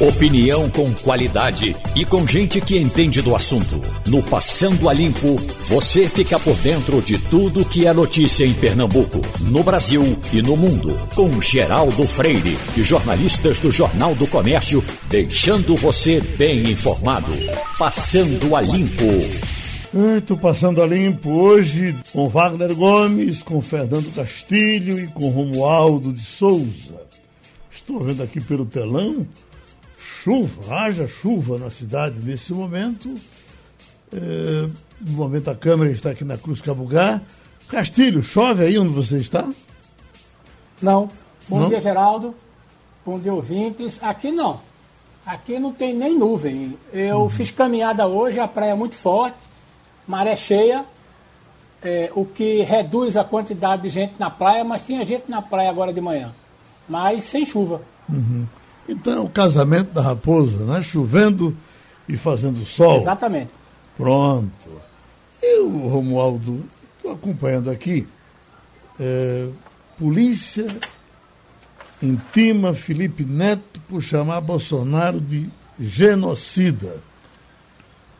Opinião com qualidade e com gente que entende do assunto. No Passando a Limpo, você fica por dentro de tudo que é notícia em Pernambuco, no Brasil e no mundo. Com Geraldo Freire e jornalistas do Jornal do Comércio, deixando você bem informado. Passando a Limpo. Estou passando a limpo hoje com Wagner Gomes, com Fernando Castilho e com Romualdo de Souza. Estou vendo aqui pelo telão chuva, haja chuva na cidade nesse momento. É, no momento a câmera está aqui na Cruz Cabugá. Castilho, chove aí onde você está? Não. Bom não? dia, Geraldo. Bom dia, ouvintes. Aqui não. Aqui não tem nem nuvem. Eu uhum. fiz caminhada hoje, a praia é muito forte, maré cheia, é, o que reduz a quantidade de gente na praia, mas tinha gente na praia agora de manhã. Mas sem chuva. Uhum. Então é o casamento da raposa, né? Chovendo e fazendo sol. Exatamente. Pronto. E o Romualdo, estou acompanhando aqui, é, polícia intima Felipe Neto por chamar Bolsonaro de genocida.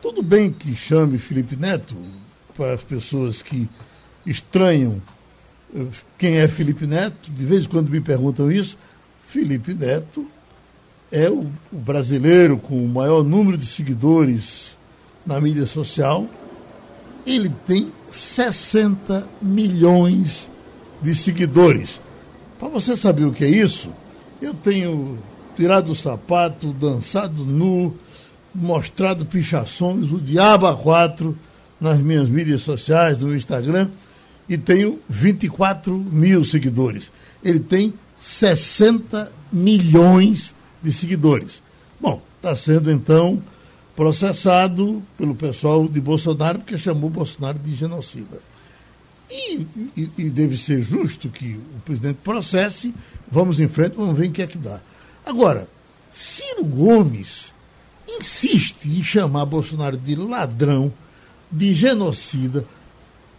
Tudo bem que chame Felipe Neto, para as pessoas que estranham eh, quem é Felipe Neto, de vez em quando me perguntam isso, Felipe Neto é o, brasileiro com o maior número de seguidores na mídia social. Ele tem 60 milhões de seguidores. Para você saber o que é isso, eu tenho tirado o sapato, dançado nu, mostrado pichações, o diabo a quatro nas minhas mídias sociais, no Instagram, e tenho 24 mil seguidores. Ele tem 60 milhões de seguidores. Bom, está sendo então processado pelo pessoal de Bolsonaro, porque chamou Bolsonaro de genocida. E, e, e, deve ser justo que o presidente processe, vamos em frente, vamos ver o que é que dá. Agora, Ciro Gomes insiste em chamar Bolsonaro de ladrão, de genocida,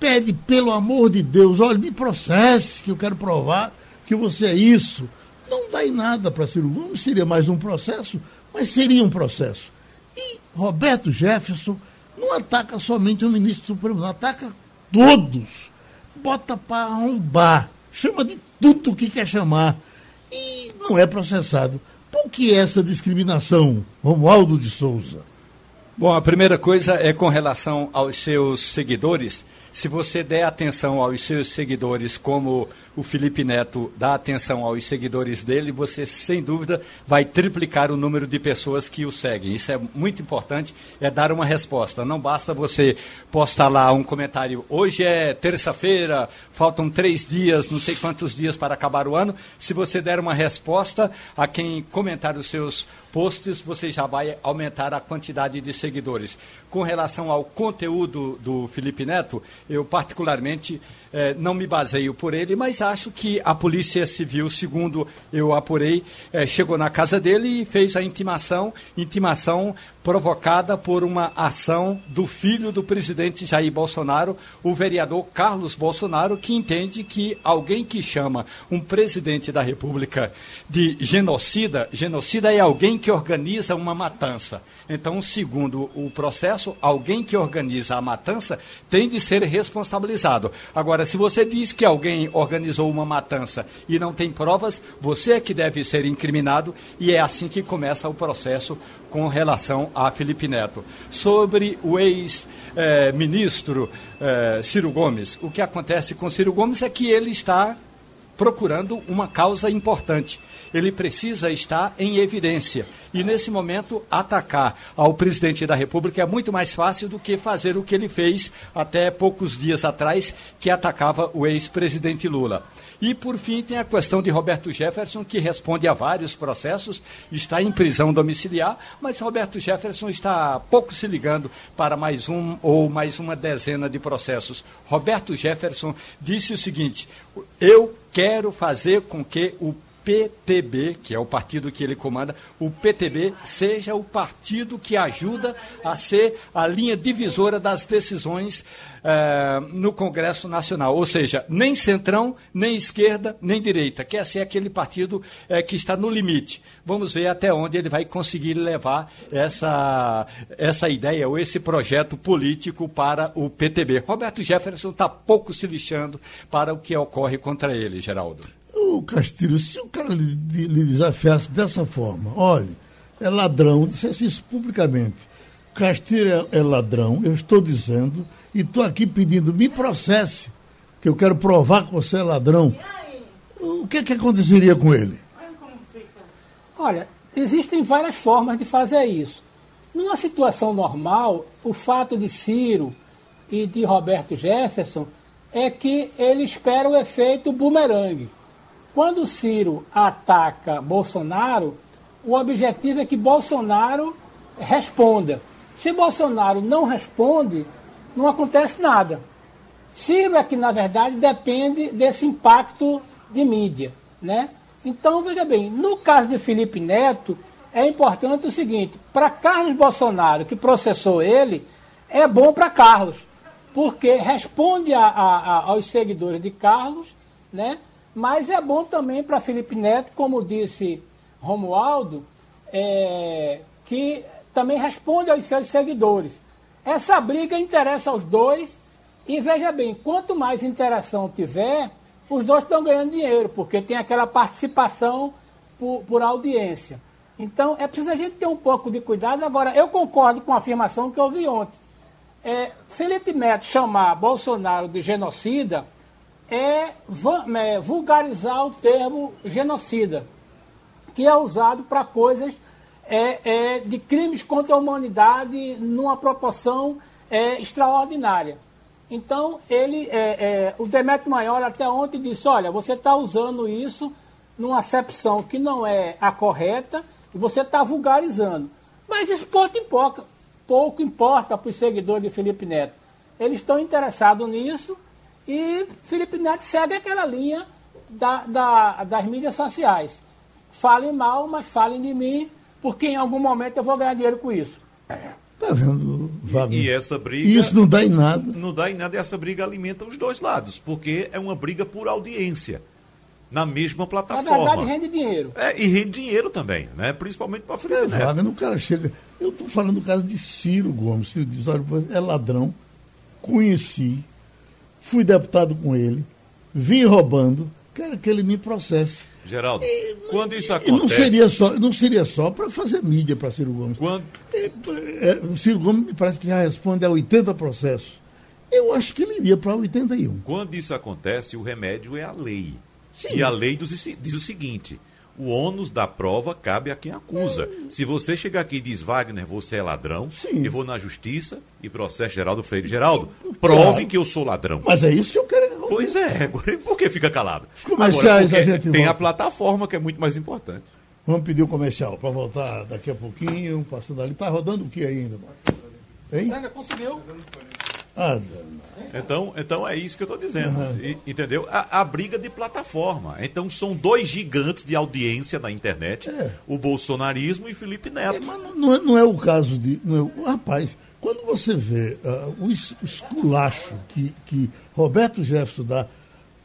pede, pelo amor de Deus, olha, me processe, que eu quero provar que você é isso. Não dá em nada para Ciro Gomes, seria mais um processo, mas seria um processo. E Roberto Jefferson não ataca somente o ministro do Supremo, não ataca todos. Bota para arrombar, chama de tudo que quer chamar. E não é processado. Por que essa discriminação, Romualdo de Souza? Bom, a primeira coisa é com relação aos seus seguidores. Se você der atenção aos seus seguidores como o Felipe Neto dá atenção aos seguidores dele, você sem dúvida vai triplicar o número de pessoas que o seguem. Isso é muito importante, é dar uma resposta. Não basta você postar lá um comentário, hoje é terça-feira, faltam três dias, não sei quantos dias para acabar o ano. Se você der uma resposta a quem comentar os seus posts, você já vai aumentar a quantidade de seguidores. Com relação ao conteúdo do Felipe Neto, eu particularmente é, não me baseio por ele, mas acho que a Polícia Civil, segundo eu apurei, é, chegou na casa dele e fez a intimação, intimação provocada por uma ação do filho do presidente Jair Bolsonaro, o vereador Carlos Bolsonaro, que entende que alguém que chama um presidente da República de genocida, genocida é alguém que organiza uma matança. Então, segundo o processo, alguém que organiza a matança tem de ser responsabilizado. Agora, se você diz que alguém organizou uma matança e não tem provas, você é que deve ser incriminado e é assim que começa o processo com relação a Felipe Neto. Sobre o ex-ministro eh, Ciro Gomes, o que acontece com Ciro Gomes é que ele está procurando uma causa importante. Ele precisa estar em evidência. E nesse momento, atacar ao presidente da República é muito mais fácil do que fazer o que ele fez até poucos dias atrás, que atacava o ex-presidente Lula. E, por fim, tem a questão de Roberto Jefferson, que responde a vários processos, está em prisão domiciliar, mas Roberto Jefferson está pouco se ligando para mais um ou mais uma dezena de processos. Roberto Jefferson disse o seguinte: eu quero fazer com que o PTB, que é o partido que ele comanda, o PTB seja o partido que ajuda a ser a linha divisora das decisões eh, no Congresso Nacional. Ou seja, nem centrão, nem esquerda, nem direita. Quer ser aquele partido eh, que está no limite. Vamos ver até onde ele vai conseguir levar essa, essa ideia ou esse projeto político para o PTB. Roberto Jefferson está pouco se lixando para o que ocorre contra ele, Geraldo o Castilho, se o cara lhe, lhe desafiasse dessa forma, olha, é ladrão, dissesse isso publicamente. Castilho é, é ladrão, eu estou dizendo, e estou aqui pedindo, me processe, que eu quero provar que você é ladrão. O que, é que aconteceria com ele? Olha, existem várias formas de fazer isso. Numa situação normal, o fato de Ciro e de Roberto Jefferson é que ele espera o efeito bumerangue. Quando Ciro ataca Bolsonaro, o objetivo é que Bolsonaro responda. Se Bolsonaro não responde, não acontece nada. Ciro é que, na verdade, depende desse impacto de mídia. Né? Então, veja bem, no caso de Felipe Neto, é importante o seguinte: para Carlos Bolsonaro, que processou ele, é bom para Carlos, porque responde a, a, a, aos seguidores de Carlos, né? Mas é bom também para Felipe Neto, como disse Romualdo, é, que também responde aos seus seguidores. Essa briga interessa aos dois e veja bem, quanto mais interação tiver, os dois estão ganhando dinheiro, porque tem aquela participação por, por audiência. Então é preciso a gente ter um pouco de cuidado. Agora, eu concordo com a afirmação que eu vi ontem. É, Felipe Neto chamar Bolsonaro de genocida é, é vulgarizar o termo genocida, que é usado para coisas é, é, de crimes contra a humanidade numa proporção é, extraordinária. Então, ele, é, é, o Demetrio Maior até ontem disse, olha, você está usando isso numa acepção que não é a correta e você está vulgarizando. Mas isso pouco importa, pouco importa para os seguidores de Felipe Neto. Eles estão interessados nisso e Felipe Neto segue aquela linha da, da, das mídias sociais. Falem mal, mas falem de mim, porque em algum momento eu vou ganhar dinheiro com isso. Tá vendo, Wagner? E essa briga. Isso não dá em nada. Não dá em nada e essa briga alimenta os dois lados, porque é uma briga por audiência. Na mesma plataforma. Na verdade, rende dinheiro. É, e rende dinheiro também, né? Principalmente para Felipe é, Neto. Wagner, o cara chega. Eu estou falando do caso de Ciro Gomes. Ciro diz: olha, é ladrão, conheci, fui deputado com ele, vim roubando, quero que ele me processe. Geraldo, e, quando isso acontece. Não seria só, não seria só para fazer mídia para Ciro Gomes. Quando... É, é, Ciro Gomes parece que já responde a 80 processos. Eu acho que ele iria para 81. Quando isso acontece, o remédio é a lei. Sim. E a lei diz o seguinte: o ônus da prova cabe a quem acusa. Se você chegar aqui e diz, Wagner, você é ladrão, Sim. eu vou na justiça e processo Geraldo Freire. Geraldo, prove claro. que eu sou ladrão. Mas é isso que eu quero. Pois é, por que fica calado? Os comerciais Agora, a gente tem volta. a plataforma que é muito mais importante. Vamos pedir o comercial para voltar daqui a pouquinho, passando ali. Está rodando o que ainda, Marcos? Hein? Sandra, conseguiu? Ah, então, então é isso que eu estou dizendo. Uhum. E, entendeu? A, a, briga de plataforma. Então são dois gigantes de audiência na internet: é. o bolsonarismo e Felipe Neto. É, mas não é, não é, o caso de. Não é, rapaz, quando você vê uh, o esculacho que, que Roberto Jefferson dá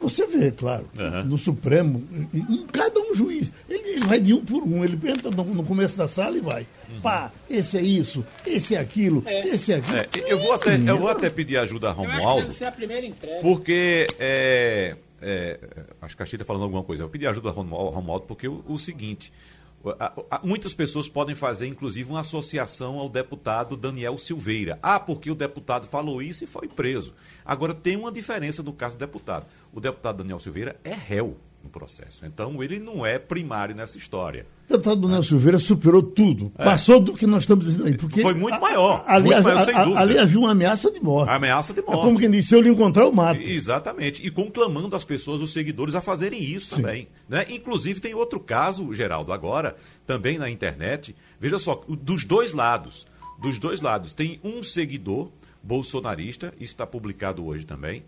você vê, claro, uhum. no Supremo, em cada um juiz, ele, ele, vai de um por um, ele entra no, no começo da sala e vai. Uhum. Pá, esse é isso, esse é aquilo, é. esse é aquilo. É, eu, vou até, eu vou até pedir ajuda a Romualdo. Eu a primeira entrega. Porque, é, é, acho que a Chita está falando alguma coisa. Eu pedi ajuda a Romualdo porque o, o seguinte, Muitas pessoas podem fazer, inclusive, uma associação ao deputado Daniel Silveira. Ah, porque o deputado falou isso e foi preso. Agora, tem uma diferença no caso do deputado. O deputado Daniel Silveira é réu no processo. Então, ele não é primário nessa história. O deputado Daniel é. Silveira superou tudo. É. Passou do que nós estamos dizendo aí. Porque Foi muito maior. Ali, muito maior, sem dúvida. ali havia uma ameaça de morte. A ameaça de morte. É como quem disse, se eu lhe encontrar, eu mato. Exatamente. E conclamando as pessoas, os seguidores, a fazerem isso Sim. também. Né? Inclusive, tem outro caso, Geraldo, agora, também na internet. Veja só, dos dois lados. Dos dois lados. Tem um seguidor bolsonarista, isso está publicado hoje também,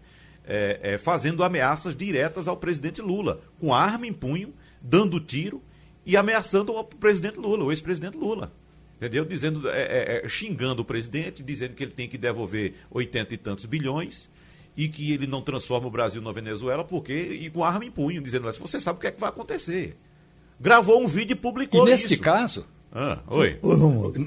é, é, fazendo ameaças diretas ao presidente Lula, com arma em punho, dando tiro e ameaçando o presidente Lula, o ex-presidente Lula. Entendeu? Dizendo, é, é, é, xingando o presidente, dizendo que ele tem que devolver oitenta e tantos bilhões e que ele não transforma o Brasil na Venezuela porque e com arma em punho, dizendo você sabe o que é que vai acontecer. Gravou um vídeo e publicou e neste isso. caso, ah, oi.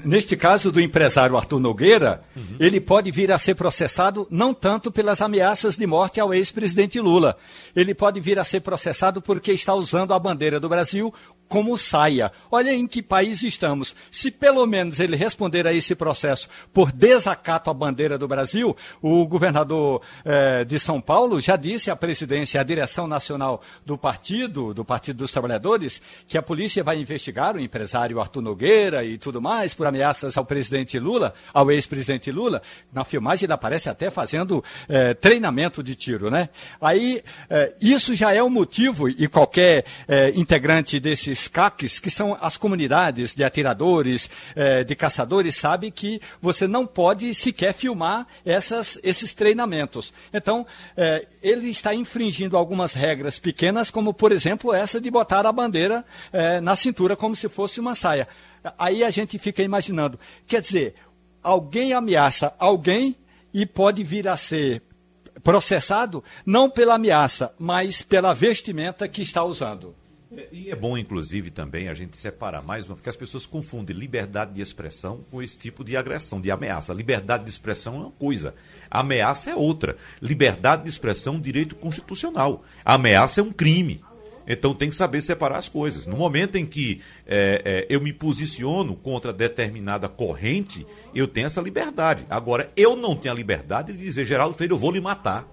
Neste caso do empresário Arthur Nogueira, uhum. ele pode vir a ser processado não tanto pelas ameaças de morte ao ex-presidente Lula. Ele pode vir a ser processado porque está usando a bandeira do Brasil como saia. Olha em que país estamos. Se pelo menos ele responder a esse processo por desacato à bandeira do Brasil, o governador eh, de São Paulo já disse à presidência, à direção nacional do partido, do Partido dos Trabalhadores, que a polícia vai investigar o empresário Arthur Nogueira e tudo mais por ameaças ao presidente Lula, ao ex-presidente Lula. Na filmagem ele aparece até fazendo eh, treinamento de tiro, né? Aí eh, isso já é um motivo e qualquer eh, integrante desses esses CACs, que são as comunidades de atiradores, de caçadores, sabe que você não pode sequer filmar essas, esses treinamentos. Então, ele está infringindo algumas regras pequenas, como, por exemplo, essa de botar a bandeira na cintura como se fosse uma saia. Aí a gente fica imaginando, quer dizer, alguém ameaça alguém e pode vir a ser processado não pela ameaça, mas pela vestimenta que está usando. É, e é bom, inclusive, também a gente separar mais uma, porque as pessoas confundem liberdade de expressão com esse tipo de agressão, de ameaça. Liberdade de expressão é uma coisa, ameaça é outra. Liberdade de expressão é um direito constitucional. Ameaça é um crime. Então tem que saber separar as coisas. No momento em que é, é, eu me posiciono contra determinada corrente, eu tenho essa liberdade. Agora, eu não tenho a liberdade de dizer, Geraldo Freire, eu vou lhe matar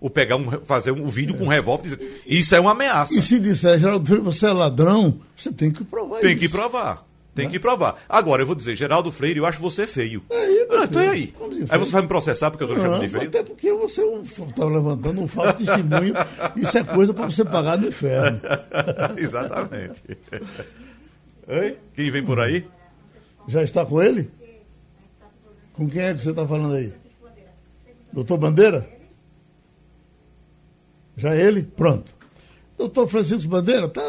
ou pegar um, fazer um vídeo com um revólver e dizer, isso é uma ameaça. E se disser, Geraldo Freire, você é ladrão, você tem que provar Tem isso. que provar. Tem né? que provar. Agora, eu vou dizer, Geraldo Freire, eu acho você feio. É aí, ah, então é aí. Aí você vai me processar porque eu estou chamando de feio? Até porque você está é levantando um falso testemunho. Isso é coisa para você pagar no inferno. Exatamente. Oi? Quem vem por aí? Já está com ele? Com quem é que você está falando aí? Doutor Bandeira? Já ele? Pronto. Doutor Francisco Bandeira, está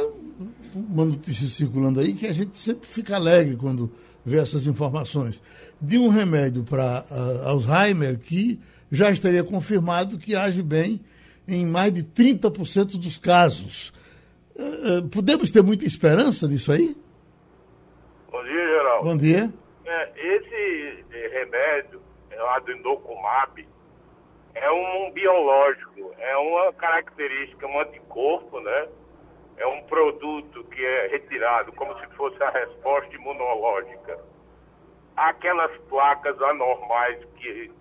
uma notícia circulando aí que a gente sempre fica alegre quando vê essas informações. De um remédio para uh, Alzheimer que já estaria confirmado que age bem em mais de 30% dos casos. Uh, uh, podemos ter muita esperança nisso aí? Bom dia, Geraldo. Bom dia. É, esse remédio, é o Adendocumab, é um biológico, é uma característica, um anticorpo, né? É um produto que é retirado como se fosse a resposta imunológica. Aquelas placas anormais que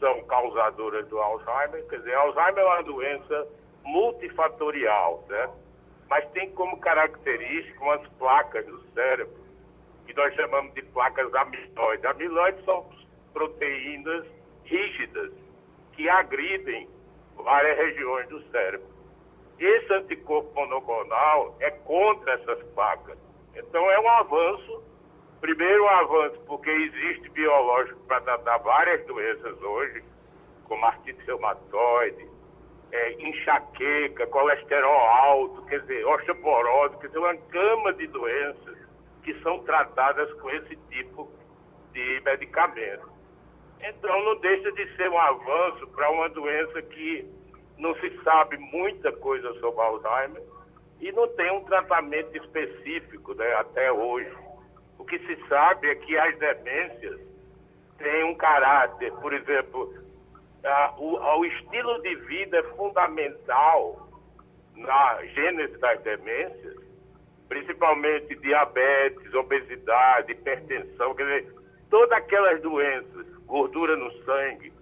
são causadoras do Alzheimer, quer dizer, Alzheimer é uma doença multifatorial, né? Mas tem como característica umas placas do cérebro, que nós chamamos de placas amiloides. Amiloides são proteínas rígidas que agridem várias regiões do cérebro. Esse anticorpo monoclonal é contra essas placas. Então é um avanço, primeiro um avanço porque existe biológico para tratar várias doenças hoje, como artrite reumatoide, é, enxaqueca, colesterol alto, quer dizer, osteoporose, quer dizer, uma gama de doenças que são tratadas com esse tipo de medicamento. Então não deixa de ser um avanço para uma doença que não se sabe muita coisa sobre Alzheimer e não tem um tratamento específico né, até hoje. O que se sabe é que as demências têm um caráter, por exemplo, a, o, a, o estilo de vida é fundamental na gênese das demências, principalmente diabetes, obesidade, hipertensão, quer dizer, todas aquelas doenças gordura no sangue,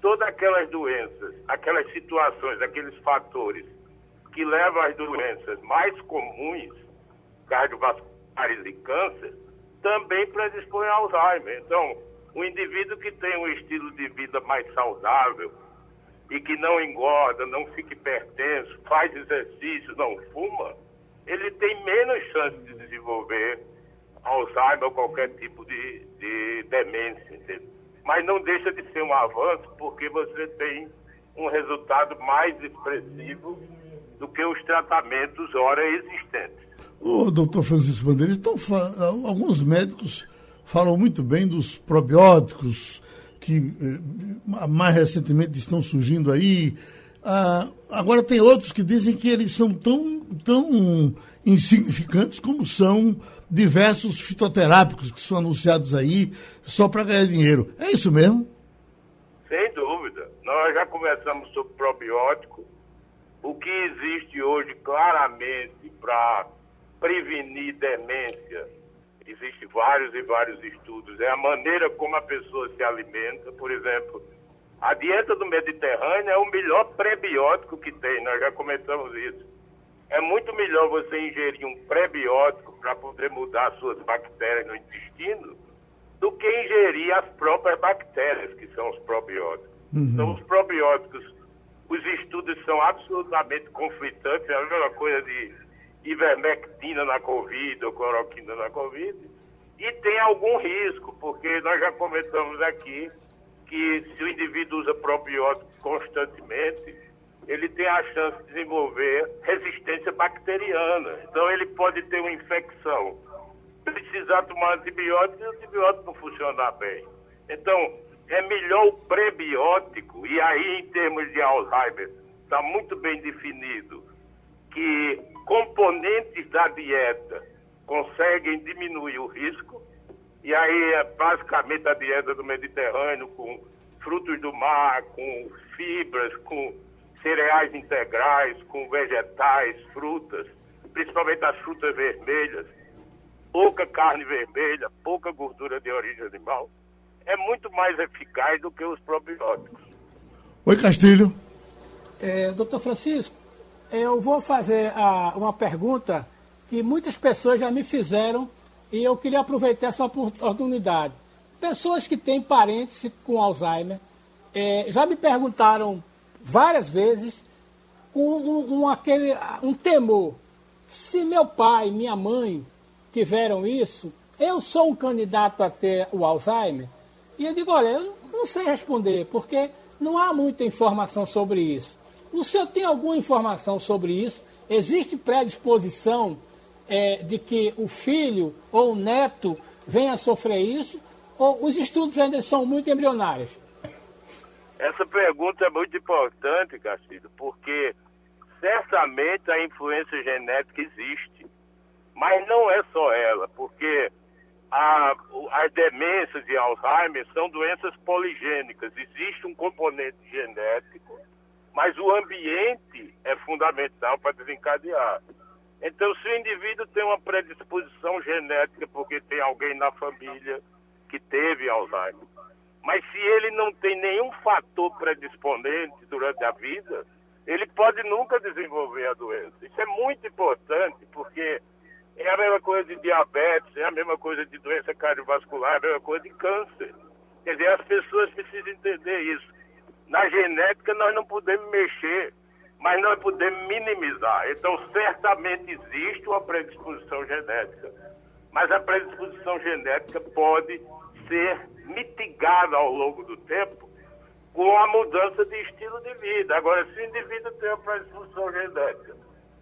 todas aquelas doenças, aquelas situações, aqueles fatores que levam às doenças mais comuns, cardiovasculares e câncer, também predispõem a Alzheimer. Então, o indivíduo que tem um estilo de vida mais saudável e que não engorda, não fica hipertenso, faz exercício, não fuma, ele tem menos chance de desenvolver Alzheimer ou qualquer tipo de, de demência, entendeu? Mas não deixa de ser um avanço porque você tem um resultado mais expressivo do que os tratamentos ora existentes. O doutor Francisco Bandeira, então, alguns médicos falam muito bem dos probióticos que eh, mais recentemente estão surgindo aí. Ah, agora tem outros que dizem que eles são tão, tão insignificantes como são diversos fitoterápicos que são anunciados aí só para ganhar dinheiro. É isso mesmo? Sem dúvida. Nós já conversamos sobre probiótico. O que existe hoje claramente para prevenir demência, existe vários e vários estudos, é a maneira como a pessoa se alimenta. Por exemplo, a dieta do Mediterrâneo é o melhor prebiótico que tem, nós já comentamos isso. É muito melhor você ingerir um prebiótico para poder mudar suas bactérias no intestino do que ingerir as próprias bactérias, que são os probióticos. Uhum. Então, os probióticos, os estudos são absolutamente conflitantes, é a mesma coisa de ivermectina na Covid ou cloroquina na Covid, e tem algum risco, porque nós já comentamos aqui que se o indivíduo usa probiótico constantemente, ele tem a chance de desenvolver resistência bacteriana. Então ele pode ter uma infecção, precisar tomar antibiótico e o antibiótico não funcionar bem. Então, é melhor o prebiótico, e aí em termos de Alzheimer, está muito bem definido que componentes da dieta conseguem diminuir o risco, e aí é basicamente a dieta do Mediterrâneo com frutos do mar, com fibras, com cereais integrais, com vegetais, frutas, principalmente as frutas vermelhas, pouca carne vermelha, pouca gordura de origem animal, é muito mais eficaz do que os probióticos. Oi, Castilho. É, doutor Francisco, eu vou fazer a, uma pergunta que muitas pessoas já me fizeram e eu queria aproveitar essa oportunidade. Pessoas que têm parentes com Alzheimer é, já me perguntaram várias vezes um, um, um, aquele, um temor. Se meu pai, minha mãe tiveram isso, eu sou um candidato a ter o Alzheimer? E eu digo, olha, eu não sei responder, porque não há muita informação sobre isso. O senhor tem alguma informação sobre isso? Existe predisposição é, de que o filho ou o neto venha a sofrer isso? Ou os estudos ainda são muito embrionários? Essa pergunta é muito importante, Castilho, porque certamente a influência genética existe, mas não é só ela, porque a, as demências de Alzheimer são doenças poligênicas. Existe um componente genético, mas o ambiente é fundamental para desencadear. Então, se o indivíduo tem uma predisposição genética porque tem alguém na família que teve Alzheimer, mas se ele não tem nenhum fator predisponente durante a vida, ele pode nunca desenvolver a doença. Isso é muito importante, porque é a mesma coisa de diabetes, é a mesma coisa de doença cardiovascular, é a mesma coisa de câncer. Quer dizer, as pessoas precisam entender isso. Na genética nós não podemos mexer, mas nós podemos minimizar. Então, certamente existe uma predisposição genética, mas a predisposição genética pode ser mitigada ao longo do tempo com a mudança de estilo de vida. Agora, se o indivíduo tem uma predisposição genética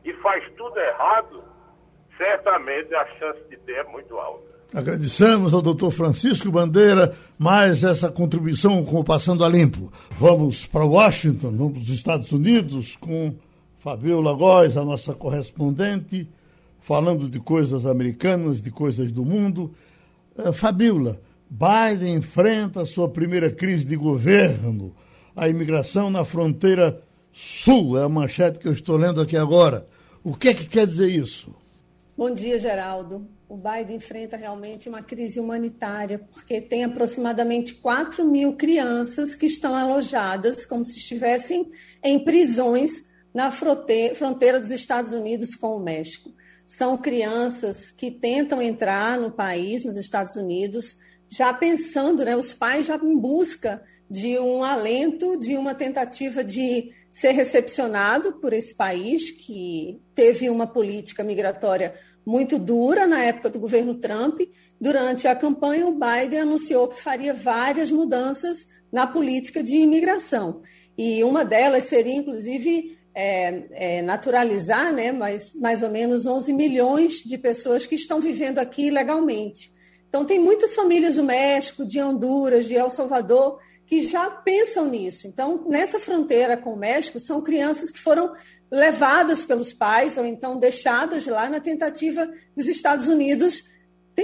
e faz tudo errado, certamente a chance de ter é muito alta. Agradecemos ao doutor Francisco Bandeira mais essa contribuição com o Passando a Limpo. Vamos para Washington, vamos para os Estados Unidos com Fabiola Góes, a nossa correspondente, falando de coisas americanas, de coisas do mundo. Uh, Fabiola, Biden enfrenta a sua primeira crise de governo. A imigração na fronteira sul é a manchete que eu estou lendo aqui agora. O que é que quer dizer isso? Bom dia, Geraldo. O Biden enfrenta realmente uma crise humanitária, porque tem aproximadamente 4 mil crianças que estão alojadas como se estivessem em prisões na fronteira dos Estados Unidos com o México. São crianças que tentam entrar no país, nos Estados Unidos, já pensando, né, os pais já em busca de um alento, de uma tentativa de ser recepcionado por esse país que teve uma política migratória muito dura na época do governo Trump. Durante a campanha, o Biden anunciou que faria várias mudanças na política de imigração. E uma delas seria, inclusive, é, é, naturalizar, né, mas mais ou menos 11 milhões de pessoas que estão vivendo aqui legalmente. Então, tem muitas famílias do México, de Honduras, de El Salvador, que já pensam nisso. Então, nessa fronteira com o México, são crianças que foram levadas pelos pais ou então deixadas lá na tentativa dos Estados Unidos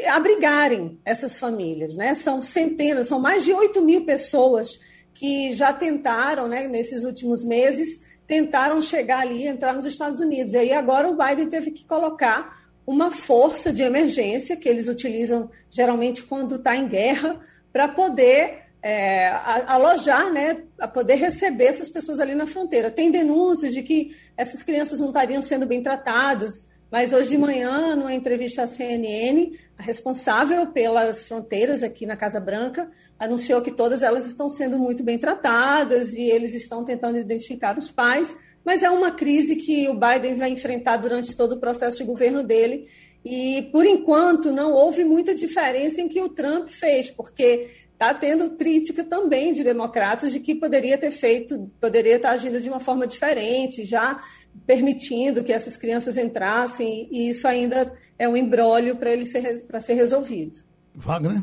abrigarem essas famílias. Né? São centenas, são mais de 8 mil pessoas que já tentaram, né, nesses últimos meses, tentaram chegar ali, entrar nos Estados Unidos. E aí agora o Biden teve que colocar uma força de emergência que eles utilizam geralmente quando está em guerra para poder é, alojar, né, a poder receber essas pessoas ali na fronteira. Tem denúncias de que essas crianças não estariam sendo bem tratadas, mas hoje de manhã, numa entrevista à CNN, a responsável pelas fronteiras aqui na Casa Branca anunciou que todas elas estão sendo muito bem tratadas e eles estão tentando identificar os pais, mas é uma crise que o Biden vai enfrentar durante todo o processo de governo dele. E, por enquanto, não houve muita diferença em que o Trump fez, porque está tendo crítica também de democratas de que poderia ter feito, poderia estar agindo de uma forma diferente, já permitindo que essas crianças entrassem, e isso ainda é um embrólio para ele ser, para ser resolvido. Wagner?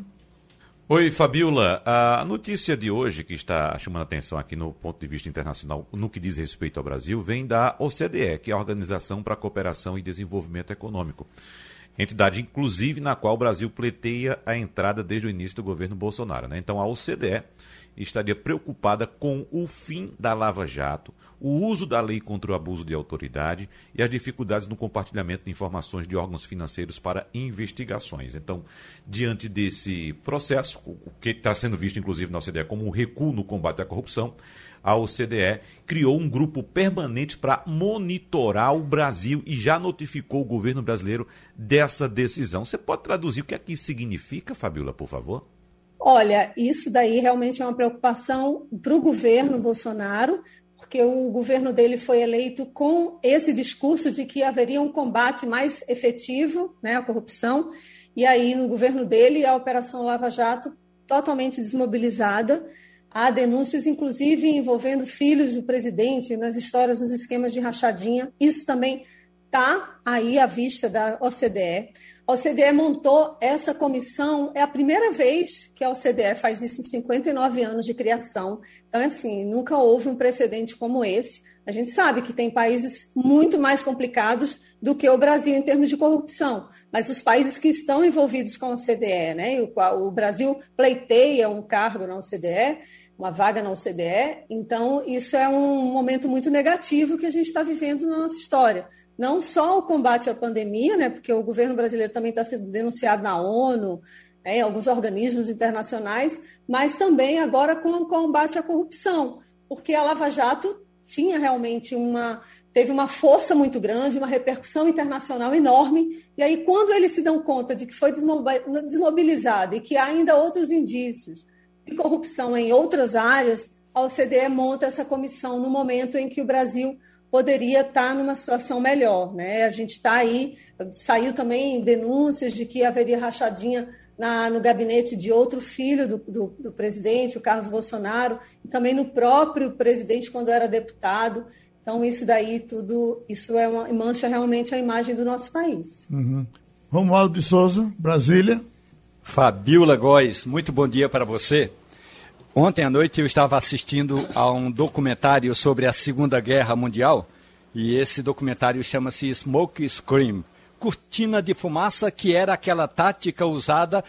Oi, Fabiola. A notícia de hoje que está chamando atenção aqui no ponto de vista internacional, no que diz respeito ao Brasil, vem da OCDE, que é a Organização para a Cooperação e Desenvolvimento Econômico. Entidade, inclusive, na qual o Brasil pleiteia a entrada desde o início do governo Bolsonaro. Né? Então, a OCDE estaria preocupada com o fim da Lava Jato, o uso da lei contra o abuso de autoridade e as dificuldades no compartilhamento de informações de órgãos financeiros para investigações. Então, diante desse processo, que está sendo visto inclusive na OCDE como um recuo no combate à corrupção, a OCDE criou um grupo permanente para monitorar o Brasil e já notificou o governo brasileiro dessa decisão. Você pode traduzir o que aqui significa, Fabiola, por favor? Olha, isso daí realmente é uma preocupação para o governo Bolsonaro, porque o governo dele foi eleito com esse discurso de que haveria um combate mais efetivo né, à corrupção, e aí no governo dele a Operação Lava Jato totalmente desmobilizada. Há denúncias, inclusive, envolvendo filhos do presidente nas histórias, nos esquemas de rachadinha. Isso também está aí à vista da OCDE. A OCDE montou essa comissão, é a primeira vez que a OCDE faz isso em 59 anos de criação. Então, assim, nunca houve um precedente como esse. A gente sabe que tem países muito mais complicados do que o Brasil em termos de corrupção, mas os países que estão envolvidos com a OCDE, né, o, o Brasil pleiteia um cargo na OCDE, uma vaga na OCDE, então isso é um momento muito negativo que a gente está vivendo na nossa história não só o combate à pandemia, né, porque o governo brasileiro também está sendo denunciado na ONU, né, em alguns organismos internacionais, mas também agora com o combate à corrupção, porque a Lava Jato tinha realmente uma teve uma força muito grande, uma repercussão internacional enorme, e aí quando eles se dão conta de que foi desmobilizado e que há ainda outros indícios de corrupção em outras áreas, a OCDE monta essa comissão no momento em que o Brasil poderia estar numa situação melhor. Né? A gente está aí, saiu também denúncias de que haveria rachadinha na, no gabinete de outro filho do, do, do, presidente, o Carlos Bolsonaro, e também no próprio presidente quando era deputado. Então, isso daí tudo, isso é uma, mancha realmente a imagem do nosso país. Uhum. Romualdo de Souza, Brasília. Fabiola Góes, muito bom dia para você. Ontem à noite eu estava assistindo a um documentário sobre a Segunda Guerra Mundial e esse documentário chama-se Smoke Scream cortina de fumaça, que era aquela tática usada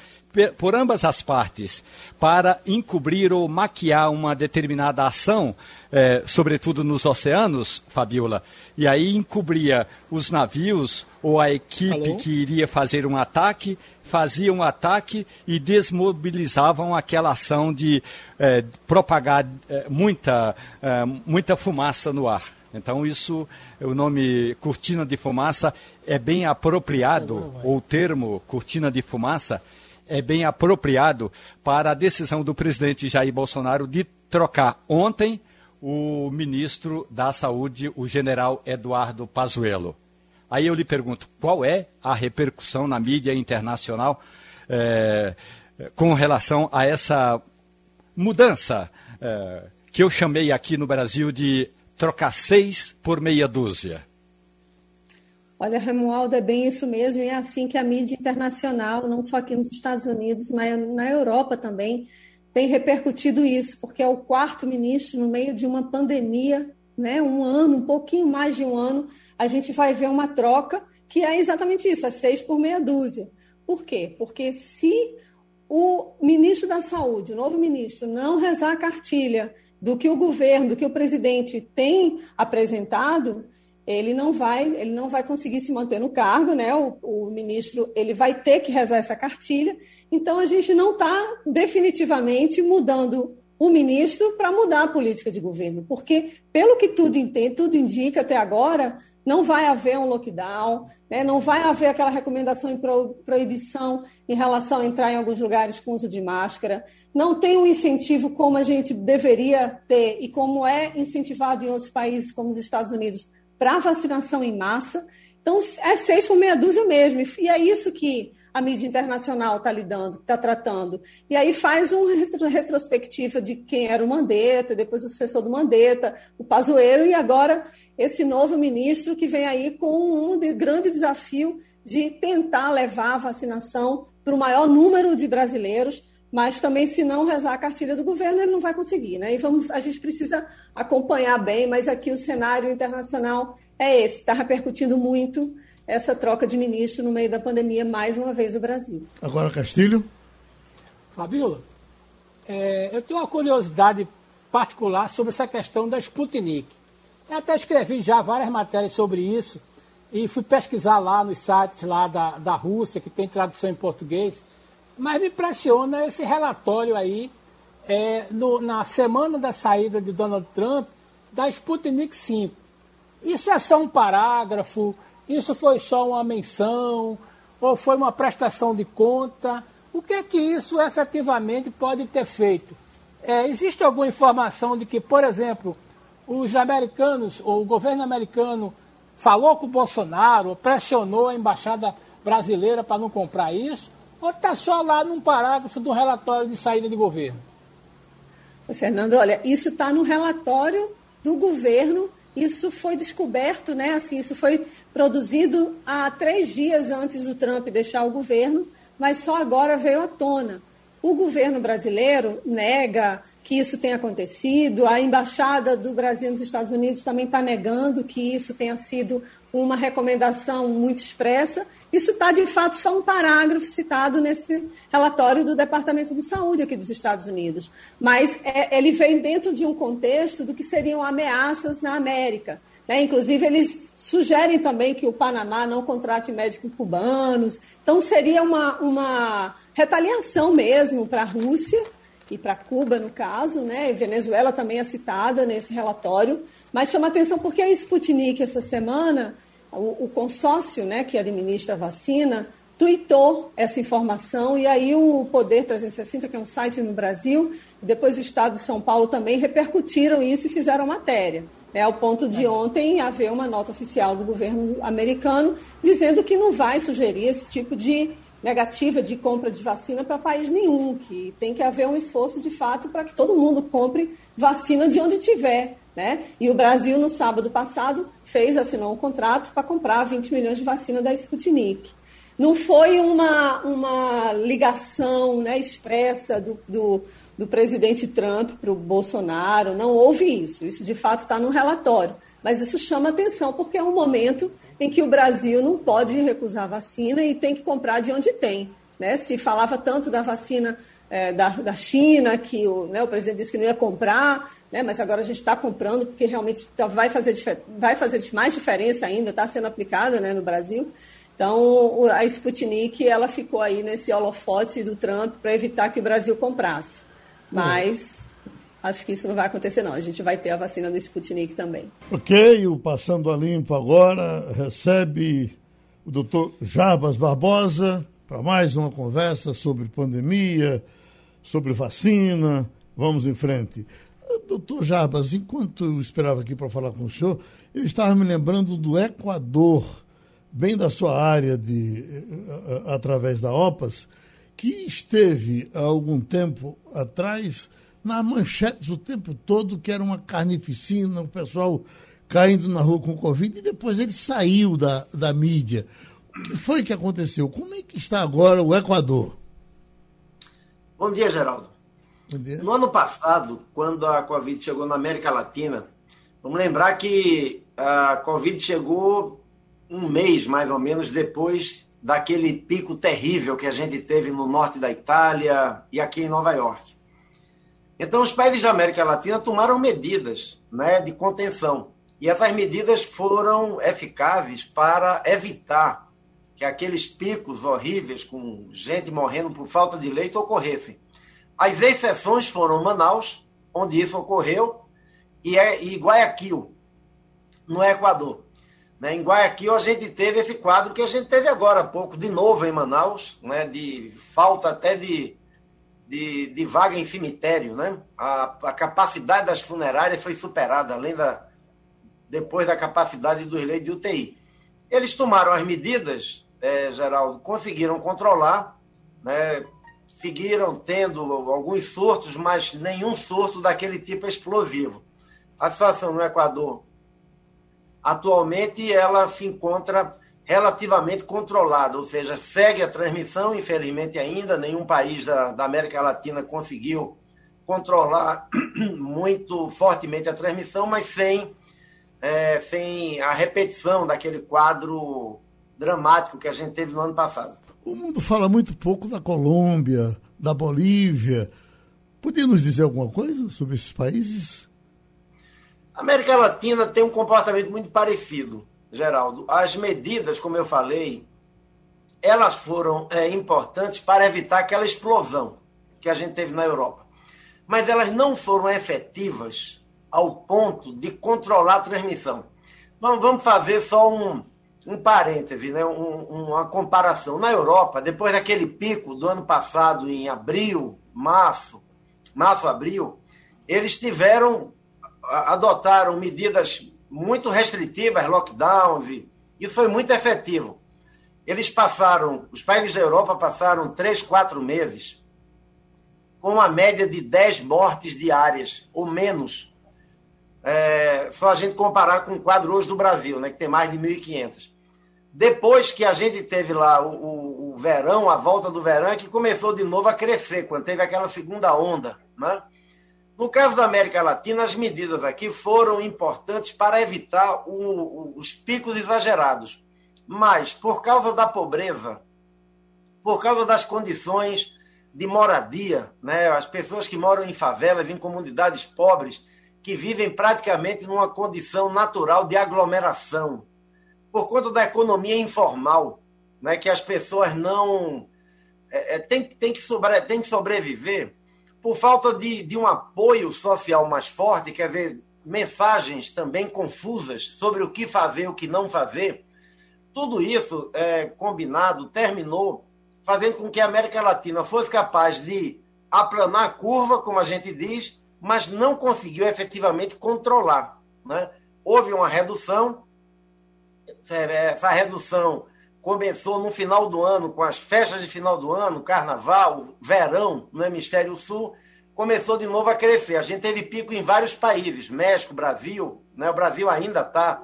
por ambas as partes para encobrir ou maquiar uma determinada ação, eh, sobretudo nos oceanos, Fabiola, e aí encobria os navios ou a equipe Alô? que iria fazer um ataque, faziam um ataque e desmobilizavam aquela ação de eh, propagar eh, muita, muita fumaça no ar. Então isso, o nome cortina de fumaça é bem apropriado, ou o termo cortina de fumaça é bem apropriado para a decisão do presidente Jair Bolsonaro de trocar ontem o ministro da Saúde, o general Eduardo Pazuello. Aí eu lhe pergunto, qual é a repercussão na mídia internacional é, com relação a essa mudança é, que eu chamei aqui no Brasil de trocar seis por meia dúzia? Olha, Romualdo, é bem isso mesmo, e é assim que a mídia internacional, não só aqui nos Estados Unidos, mas na Europa também, tem repercutido isso, porque é o quarto ministro no meio de uma pandemia, né, um ano, um pouquinho mais de um ano, a gente vai ver uma troca que é exatamente isso, é seis por meia dúzia. Por quê? Porque se o ministro da Saúde, o novo ministro, não rezar a cartilha do que o governo, do que o presidente tem apresentado, ele não vai, ele não vai conseguir se manter no cargo, né? O, o ministro ele vai ter que rezar essa cartilha. Então a gente não está definitivamente mudando o ministro para mudar a política de governo, porque pelo que tudo, entende, tudo indica até agora, não vai haver um lockdown, né? não vai haver aquela recomendação em proibição em relação a entrar em alguns lugares com uso de máscara, não tem um incentivo como a gente deveria ter e como é incentivado em outros países, como os Estados Unidos, para vacinação em massa. Então, é seis por meia dúzia mesmo. E é isso que a mídia internacional está lidando, está tratando. E aí faz uma retrospectiva de quem era o Mandetta, depois o sucessor do Mandetta, o Pazuello, e agora esse novo ministro que vem aí com um grande desafio de tentar levar a vacinação para o maior número de brasileiros, mas também se não rezar a cartilha do governo, ele não vai conseguir, né? E vamos, a gente precisa acompanhar bem, mas aqui o cenário internacional é esse, está repercutindo muito essa troca de ministro no meio da pandemia, mais uma vez o Brasil. Agora, Castilho. Fabiola, é, eu tenho uma curiosidade particular sobre essa questão da Sputnik. Eu até escrevi já várias matérias sobre isso e fui pesquisar lá nos sites lá da, da Rússia, que tem tradução em português, mas me impressiona esse relatório aí, é, no, na semana da saída de Donald Trump, da Sputnik 5. Isso é só um parágrafo, isso foi só uma menção ou foi uma prestação de conta? O que é que isso efetivamente pode ter feito? É, existe alguma informação de que, por exemplo, os americanos ou o governo americano falou com o Bolsonaro, pressionou a embaixada brasileira para não comprar isso? Ou está só lá num parágrafo do relatório de saída de governo? Fernando, olha, isso está no relatório do governo isso foi descoberto, né? Assim, isso foi produzido há três dias antes do Trump deixar o governo, mas só agora veio à tona. O governo brasileiro nega que isso tenha acontecido, a embaixada do Brasil nos Estados Unidos também está negando que isso tenha sido uma recomendação muito expressa. Isso está, de fato, só um parágrafo citado nesse relatório do Departamento de Saúde aqui dos Estados Unidos. Mas é, ele vem dentro de um contexto do que seriam ameaças na América. Né? Inclusive, eles sugerem também que o Panamá não contrate médicos cubanos. Então, seria uma, uma retaliação mesmo para a Rússia e para Cuba, no caso, né? E Venezuela também é citada nesse relatório. Mas chama atenção porque a Sputnik, essa semana, o, o consórcio né, que administra a vacina, tuitou essa informação e aí o Poder 360, que é um site no Brasil, e depois o Estado de São Paulo também repercutiram isso e fizeram matéria. É ao ponto de ontem haver uma nota oficial do governo americano dizendo que não vai sugerir esse tipo de negativa de compra de vacina para país nenhum, que tem que haver um esforço de fato para que todo mundo compre vacina de onde tiver. Né? E o Brasil, no sábado passado, fez, assinou um contrato para comprar 20 milhões de vacina da Sputnik. Não foi uma, uma ligação né, expressa do, do, do presidente Trump para o Bolsonaro, não houve isso. Isso, de fato, está no relatório. Mas isso chama atenção porque é um momento em que o Brasil não pode recusar vacina e tem que comprar de onde tem. Né? Se falava tanto da vacina é, da, da China, que o, né, o presidente disse que não ia comprar, né, mas agora a gente está comprando porque realmente tá, vai, fazer, vai fazer mais diferença ainda, está sendo aplicada né, no Brasil. Então, a Sputnik ela ficou aí nesse holofote do Trump para evitar que o Brasil comprasse. Mas acho que isso não vai acontecer, não. A gente vai ter a vacina do Sputnik também. Ok, o Passando a Limpo agora recebe o doutor Jarbas Barbosa para mais uma conversa sobre pandemia, sobre vacina. Vamos em frente. Doutor Jarbas, enquanto eu esperava aqui para falar com o senhor, eu estava me lembrando do Equador, bem da sua área de através da OPAS, que esteve há algum tempo atrás nas manchetes o tempo todo que era uma carnificina, o pessoal caindo na rua com Covid, e depois ele saiu da, da mídia. O que foi que aconteceu? Como é que está agora o Equador? Bom dia, Geraldo. Bom dia. No ano passado, quando a Covid chegou na América Latina, vamos lembrar que a Covid chegou um mês, mais ou menos, depois daquele pico terrível que a gente teve no norte da Itália e aqui em Nova York. Então, os países da América Latina tomaram medidas né, de contenção. E essas medidas foram eficazes para evitar que aqueles picos horríveis com gente morrendo por falta de leito ocorressem. As exceções foram Manaus, onde isso ocorreu, e, é, e Guayaquil, no Equador. Né? Em Guayaquil, a gente teve esse quadro que a gente teve agora há pouco, de novo em Manaus, né? de falta até de, de, de vaga em cemitério. Né? A, a, capacidade das funerárias foi superada, além da. depois da capacidade dos leitos de UTI. Eles tomaram as medidas, é, Geraldo, conseguiram controlar, né? seguiram tendo alguns surtos, mas nenhum surto daquele tipo explosivo. A situação no Equador atualmente ela se encontra relativamente controlada, ou seja, segue a transmissão, infelizmente ainda, nenhum país da, da América Latina conseguiu controlar muito fortemente a transmissão, mas sem, é, sem a repetição daquele quadro dramático que a gente teve no ano passado. O mundo fala muito pouco da Colômbia, da Bolívia. Podia nos dizer alguma coisa sobre esses países? A América Latina tem um comportamento muito parecido, Geraldo. As medidas, como eu falei, elas foram é, importantes para evitar aquela explosão que a gente teve na Europa. Mas elas não foram efetivas ao ponto de controlar a transmissão. Vamos fazer só um, um parêntese, né? Um, uma comparação. Na Europa, depois daquele pico do ano passado, em abril, março, março, abril, eles tiveram adotaram medidas muito restritivas, lockdowns, e isso foi muito efetivo. Eles passaram, os países da Europa passaram três, quatro meses com uma média de 10 mortes diárias, ou menos. Só a gente comparar com o quadro hoje do Brasil, né, que tem mais de 1.500. Depois que a gente teve lá o, o, o, verão, a volta do verão, é que começou de novo a crescer, quando teve aquela segunda onda. Né? No caso da América Latina, as medidas aqui foram importantes para evitar o, os picos exagerados. Mas, por causa da pobreza, por causa das condições de moradia, né? as pessoas que moram em favelas, em comunidades pobres, que vivem praticamente numa condição natural de aglomeração, por conta da economia informal, né? que as pessoas não. É, é, tem, tem, que sobre, tem que sobreviver por falta de, de um apoio social mais forte, quer ver, mensagens também confusas sobre o que fazer, o que não fazer, tudo isso é, combinado terminou fazendo com que a América Latina fosse capaz de aplanar a curva, como a gente diz, mas não conseguiu efetivamente controlar. Né? Houve uma redução, é, essa redução começou no final do ano, com as festas de final do ano, carnaval, verão no hemisfério sul, começou de novo a crescer. A gente teve pico em vários países, México, Brasil, né? o Brasil ainda está,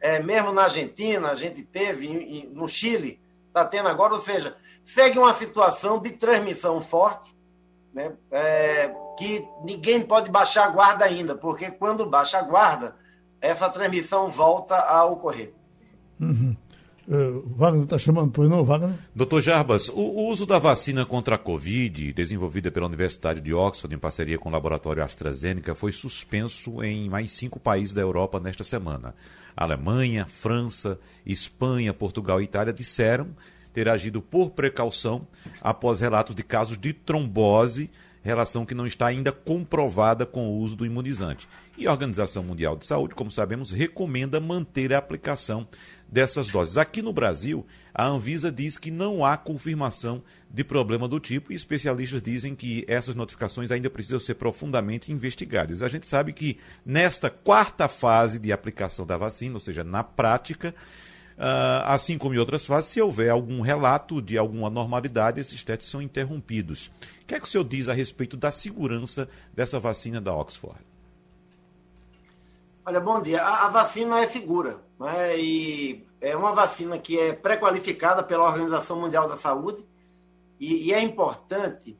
é, mesmo na Argentina, a gente teve, no Chile, está tendo agora, ou seja, segue uma situação de transmissão forte, né? É, que ninguém pode baixar a guarda ainda, porque quando baixa a guarda, essa transmissão volta a ocorrer. Uhum. Uh, Wagner está chamando, pois não, Wagner? Doutor Jarbas, o, o, uso da vacina contra a Covid, desenvolvida pela Universidade de Oxford em parceria com o laboratório AstraZeneca, foi suspenso em mais cinco países da Europa nesta semana. Alemanha, França, Espanha, Portugal e Itália disseram ter agido por precaução após relatos de casos de trombose relação que não está ainda comprovada com o uso do imunizante. E a Organização Mundial de Saúde, como sabemos, recomenda manter a aplicação dessas doses. Aqui no Brasil, a Anvisa diz que não há confirmação de problema do tipo e especialistas dizem que essas notificações ainda precisam ser profundamente investigadas. A gente sabe que nesta quarta fase de aplicação da vacina, ou seja, na prática, assim como em outras fases, se houver algum relato de alguma anormalidade, esses testes são interrompidos. O que é que o senhor diz a respeito da segurança dessa vacina da Oxford? Olha, bom dia. A, a vacina é segura, né? E é uma vacina que é pré-qualificada pela Organização Mundial da Saúde e, e é importante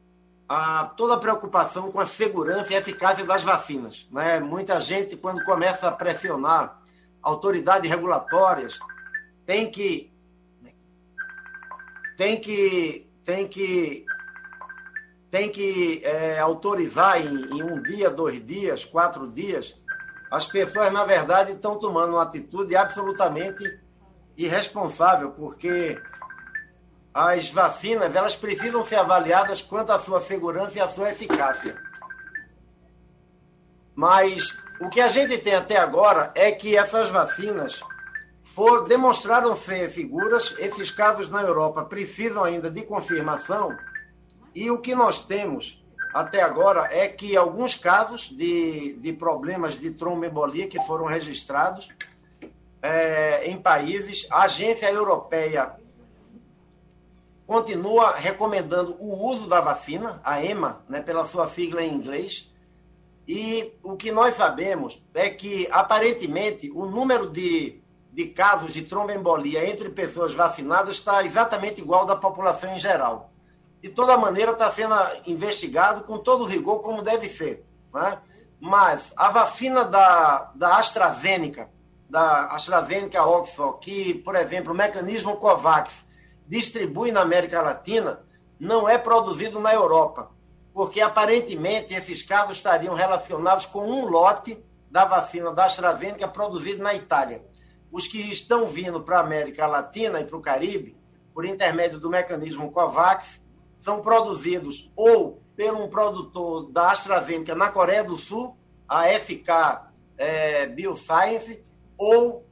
a, toda a preocupação com a segurança e eficácia das vacinas. Né? Muita gente, quando começa a pressionar autoridades regulatórias, tem que tem que tem que tem que é, autorizar em, em, um dia, dois dias, quatro dias. As pessoas, na verdade, estão tomando uma atitude absolutamente irresponsável, porque as vacinas elas precisam ser avaliadas quanto à sua segurança e à sua eficácia. Mas o que a gente tem até agora é que essas vacinas for, demonstraram ser seguras. Esses casos na Europa precisam ainda de confirmação. E o que nós temos até agora é que alguns casos de, de problemas de tromboembolia que foram registrados é, em países, a agência europeia continua recomendando o uso da vacina, a EMA, né, pela sua sigla em inglês. E o que nós sabemos é que, aparentemente, o número de, de casos de tromboembolia entre pessoas vacinadas está exatamente igual da população em geral. De toda maneira, está sendo investigado com todo rigor, como deve ser. Né? Mas a vacina da, da AstraZeneca, da AstraZeneca Oxford, que, por exemplo, o mecanismo COVAX distribui na América Latina, não é produzido na Europa, porque aparentemente esses casos estariam relacionados com um lote da vacina da AstraZeneca produzido na Itália. Os que estão vindo para a América Latina e para o Caribe, por intermédio do mecanismo COVAX, são produzidos ou por um produtor da AstraZeneca na Coreia do Sul, a FK é, Bioscience, ou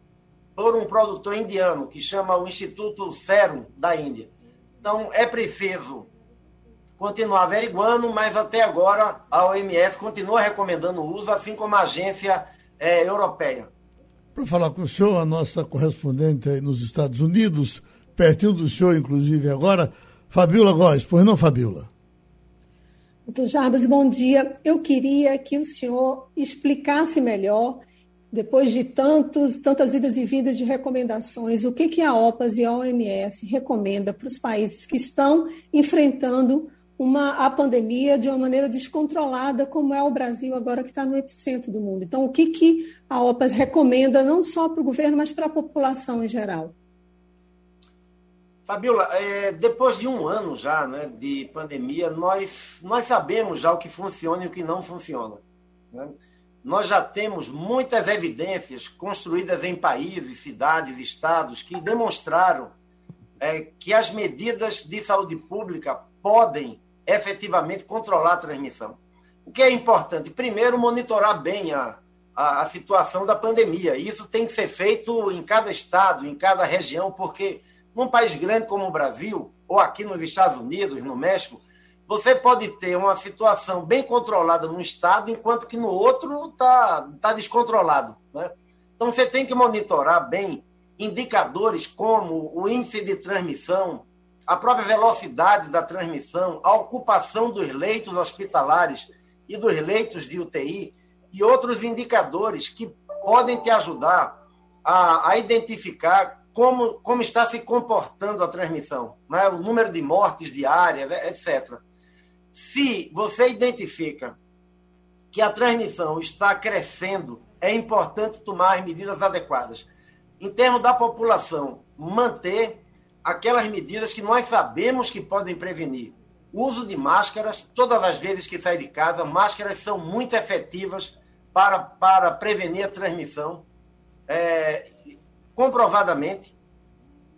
por um produtor indiano, que chama o Instituto Serum da Índia. Então, é preciso continuar averiguando, mas até agora a OMS continua recomendando o uso, assim como a agência é, europeia. Para falar com o senhor, a nossa correspondente nos Estados Unidos, pertinho do senhor, inclusive agora, Fabiola Góes. Pois não, Fabiola? Doutor Jarbas, bom dia. Eu queria que o senhor explicasse melhor depois de tantos, tantas idas e vindas de recomendações, o que, que a OPAS e a OMS recomenda para os países que estão enfrentando uma, a pandemia de uma maneira descontrolada, como é o Brasil agora que está no epicentro do mundo. Então, o que, que a OPAS recomenda não só para o governo, mas para a população em geral? Fabiola, é, depois de um ano já né, de pandemia, nós, nós sabemos já o que funciona e o que não funciona. Né? nós já temos muitas evidências construídas em países, cidades, estados que demonstraram é, que as medidas de saúde pública podem efetivamente controlar a transmissão. O que é importante? Primeiro, monitorar bem a, a, a situação da pandemia. Isso tem que ser feito em cada estado, em cada região, porque num país grande como o Brasil, ou aqui nos Estados Unidos, no México, você pode ter uma situação bem controlada num estado, enquanto que no outro está tá descontrolado. Né? Então, você tem que monitorar bem indicadores como o índice de transmissão, a própria velocidade da transmissão, a ocupação dos leitos hospitalares e dos leitos de UTI e outros indicadores que podem te ajudar a, a identificar como, como está se comportando a transmissão, né? o número de mortes diárias, etc. Se você identifica que a transmissão está crescendo, é importante tomar as medidas adequadas. Em termos da população, manter aquelas medidas que nós sabemos que podem prevenir. O uso de máscaras, todas as vezes que sai de casa, máscaras são muito efetivas para, para prevenir a transmissão. É, comprovadamente,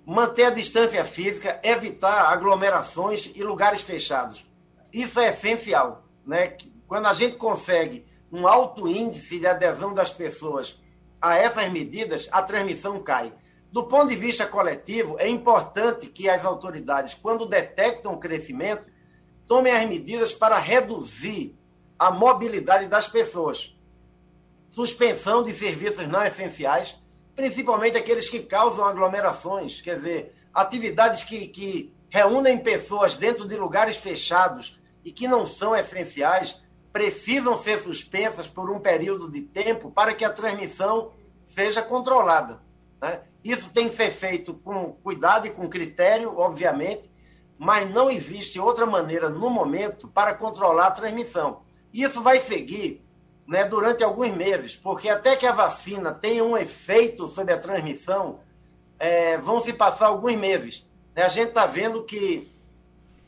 manter a distância física, evitar aglomerações e lugares fechados. Isso é essencial. Né? Quando a gente consegue um alto índice de adesão das pessoas a essas medidas, a transmissão cai. Do ponto de vista coletivo, é importante que as autoridades, quando detectam o crescimento, tomem as medidas para reduzir a mobilidade das pessoas. Suspensão de serviços não essenciais, principalmente aqueles que causam aglomerações, quer dizer, atividades que, que reúnem pessoas dentro de lugares fechados e que não são essenciais, precisam ser suspensas por um período de tempo para que a transmissão seja controlada. Né? Isso tem que ser feito com cuidado e com critério, obviamente, mas não existe outra maneira no momento para controlar a transmissão. Isso vai seguir né, durante alguns meses, porque até que a vacina tenha um efeito sobre a transmissão, é, vão se passar alguns meses. A gente está vendo que,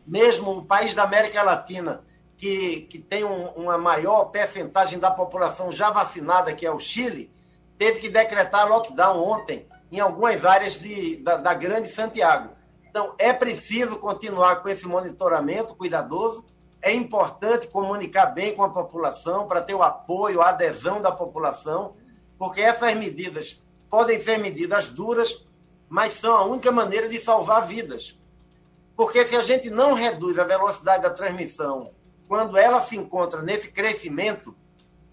mesmo um país da América Latina, que, que tem um, uma maior percentagem da população já vacinada, que é o Chile, teve que decretar lockdown ontem em algumas áreas de, da, da Grande Santiago. Então, é preciso continuar com esse monitoramento cuidadoso. É importante comunicar bem com a população para ter o apoio, a adesão da população, porque essas medidas podem ser medidas duras, mas são a única maneira de salvar vidas. Porque se a gente não reduz a velocidade da transmissão quando ela se encontra nesse crescimento,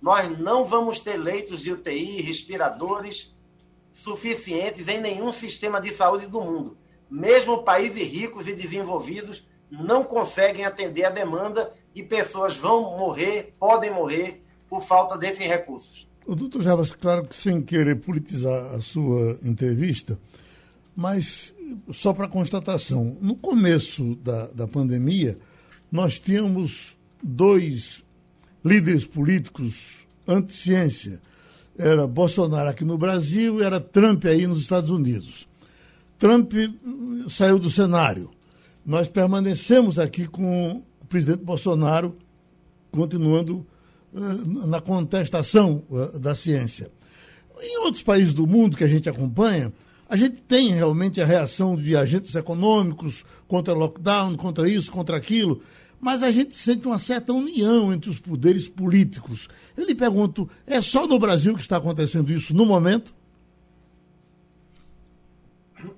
nós não vamos ter leitos de UTI, respiradores suficientes em nenhum sistema de saúde do mundo. Mesmo países ricos e desenvolvidos não conseguem atender a demanda e pessoas vão morrer, podem morrer por falta desses recursos. O doutor Javas, claro que sem querer politizar a sua entrevista, mas só para constatação, no começo da, da pandemia, nós tínhamos dois líderes políticos anti-ciência. Era Bolsonaro aqui no Brasil era Trump aí nos Estados Unidos. Trump saiu do cenário. Nós permanecemos aqui com o presidente Bolsonaro continuando uh, na contestação uh, da ciência. Em outros países do mundo que a gente acompanha, a gente tem realmente a reação de agentes econômicos contra lockdown, contra isso, contra aquilo mas a gente sente uma certa união entre os poderes políticos. Eu lhe pergunto, é só no Brasil que está acontecendo isso no momento?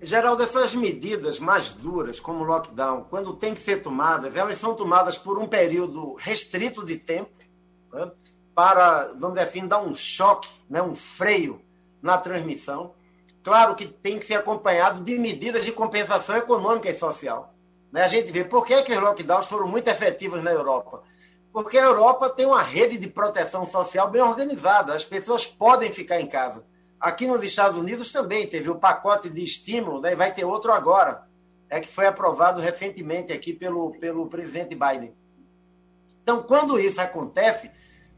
Geraldo, essas medidas mais duras, como o lockdown, quando tem que ser tomadas, elas são tomadas por um período restrito de tempo, né, para, vamos dizer assim, dar um choque, né, um freio na transmissão. Claro que tem que ser acompanhado de medidas de compensação econômica e social. Né? A gente vê por que, que os lockdowns foram muito efetivos na Europa. Porque a Europa tem uma rede de proteção social bem organizada, as pessoas podem ficar em casa. Aqui nos Estados Unidos também teve o pacote de estímulo, né? vai ter outro agora, é que foi aprovado recentemente aqui pelo, pelo presidente Biden. Então, quando isso acontece,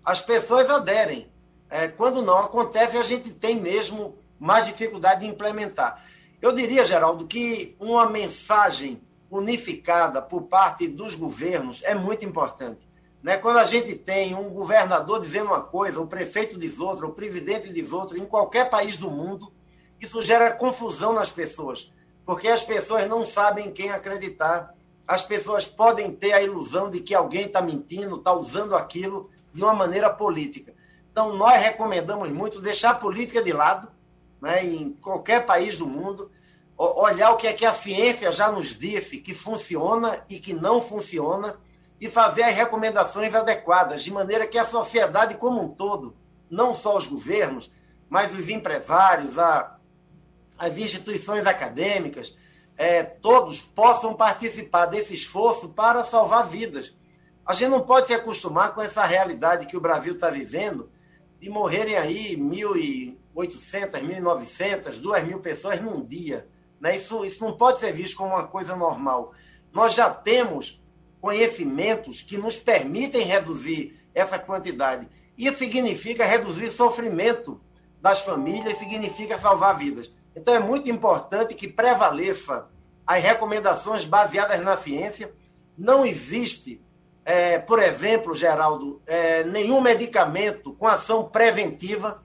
as pessoas aderem. É, quando não acontece, a gente tem mesmo mais dificuldade de implementar. Eu diria, Geraldo, que uma mensagem unificada por parte dos governos é muito importante. Né? Quando a gente tem um governador dizendo uma coisa, o prefeito diz outra, o presidente diz outra, em qualquer país do mundo, isso gera confusão nas pessoas, porque as pessoas não sabem quem acreditar. As pessoas podem ter a ilusão de que alguém está mentindo, está usando aquilo de uma maneira política. Então, nós recomendamos muito deixar a política de lado, né, em qualquer país do mundo, olhar o que é que a ciência já nos disse que funciona e que não funciona e fazer as recomendações adequadas, de maneira que a sociedade como um todo, não só os governos, mas os empresários, a, as instituições acadêmicas, é, todos possam participar desse esforço para salvar vidas. A gente não pode se acostumar com essa realidade que o Brasil está vivendo, de morrerem aí 1.800, 1.900, 2.000 pessoas num dia. Né? Isso, isso não pode ser visto como uma coisa normal. Nós já temos conhecimentos que nos permitem reduzir essa quantidade. Isso significa reduzir sofrimento das famílias, significa salvar vidas. Então é muito importante que prevaleça as recomendações baseadas na ciência. Não existe, é, por exemplo, Geraldo, é, nenhum medicamento com ação preventiva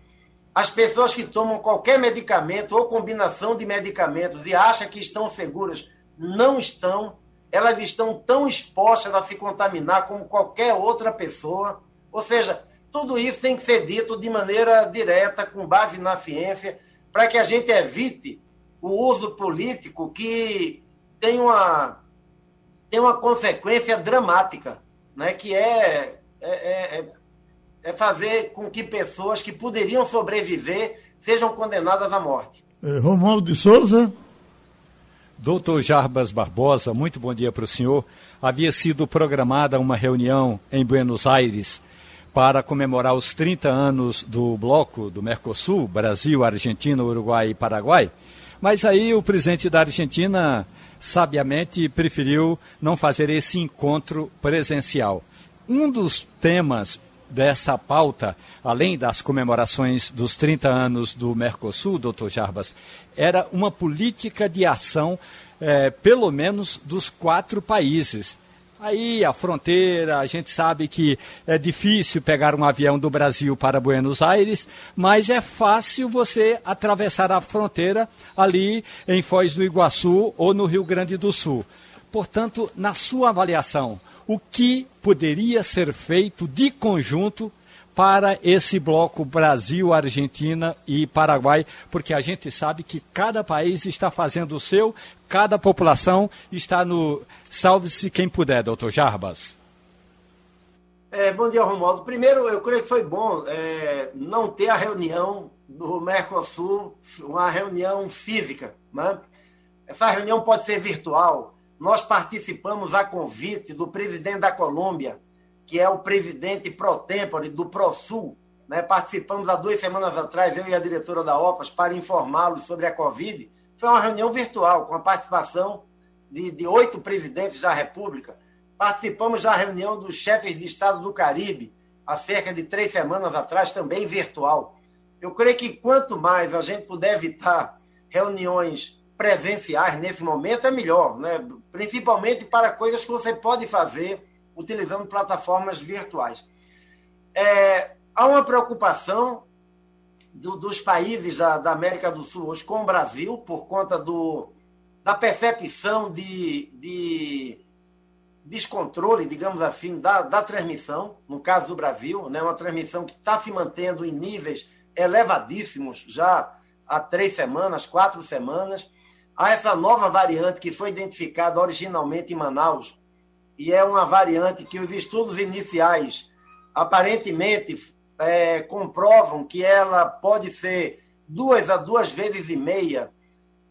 as pessoas que tomam qualquer medicamento ou combinação de medicamentos e acham que estão seguras, não estão. Elas estão tão expostas a se contaminar como qualquer outra pessoa. Ou seja, tudo isso tem que ser dito de maneira direta, com base na ciência, para que a gente evite o uso político que tem uma, tem uma consequência dramática, né? que é, é, é, é fazer com que pessoas que poderiam sobreviver sejam condenadas à morte. É, Romualdo de Souza. Doutor Jarbas Barbosa, muito bom dia para o senhor. Havia sido programada uma reunião em Buenos Aires para comemorar os 30 anos do bloco do Mercosul, Brasil, Argentina, Uruguai e Paraguai. Mas aí o presidente da Argentina sabiamente preferiu não fazer esse encontro presencial. Um dos temas dessa pauta, além das comemorações dos 30 anos do Mercosul, doutor Jarbas, era uma política de ação, eh, pelo menos, dos quatro países. Aí a fronteira, a gente sabe que é difícil pegar um avião do Brasil para Buenos Aires, mas é fácil você atravessar a fronteira ali em Foz do Iguaçu ou no Rio Grande do Sul. Portanto, na sua avaliação, o que poderia ser feito de conjunto para esse bloco Brasil, Argentina e Paraguai, porque a gente sabe que cada país está fazendo o seu, cada população está no salve-se quem puder, doutor Jarbas. É, bom dia, Romualdo. Primeiro, eu creio que foi bom é, não ter a reunião do Mercosul, uma reunião física. Né? Essa reunião pode ser virtual. Nós participamos a convite do presidente da Colômbia, que é o presidente pro tempore do ProSul. Né? Participamos há duas semanas atrás, eu e a diretora da OPAS, para informá-los sobre a Covid. Foi uma reunião virtual, com a participação de, de oito presidentes da República. Participamos da reunião dos chefes de Estado do Caribe, há cerca de três semanas atrás, também virtual. Eu creio que quanto mais a gente puder evitar reuniões presenciais nesse momento, é melhor, né? Principalmente para coisas que você pode fazer utilizando plataformas virtuais. É, há uma preocupação do, dos países da, da, América do Sul hoje com o Brasil, por conta do, da percepção de, de descontrole, digamos assim, da, da transmissão, no caso do Brasil, né, uma transmissão que está se mantendo em níveis elevadíssimos já há três semanas, quatro semanas. Há essa nova variante que foi identificada originalmente em Manaus, e é uma variante que os estudos iniciais aparentemente é, comprovam que ela pode ser duas a duas vezes e meia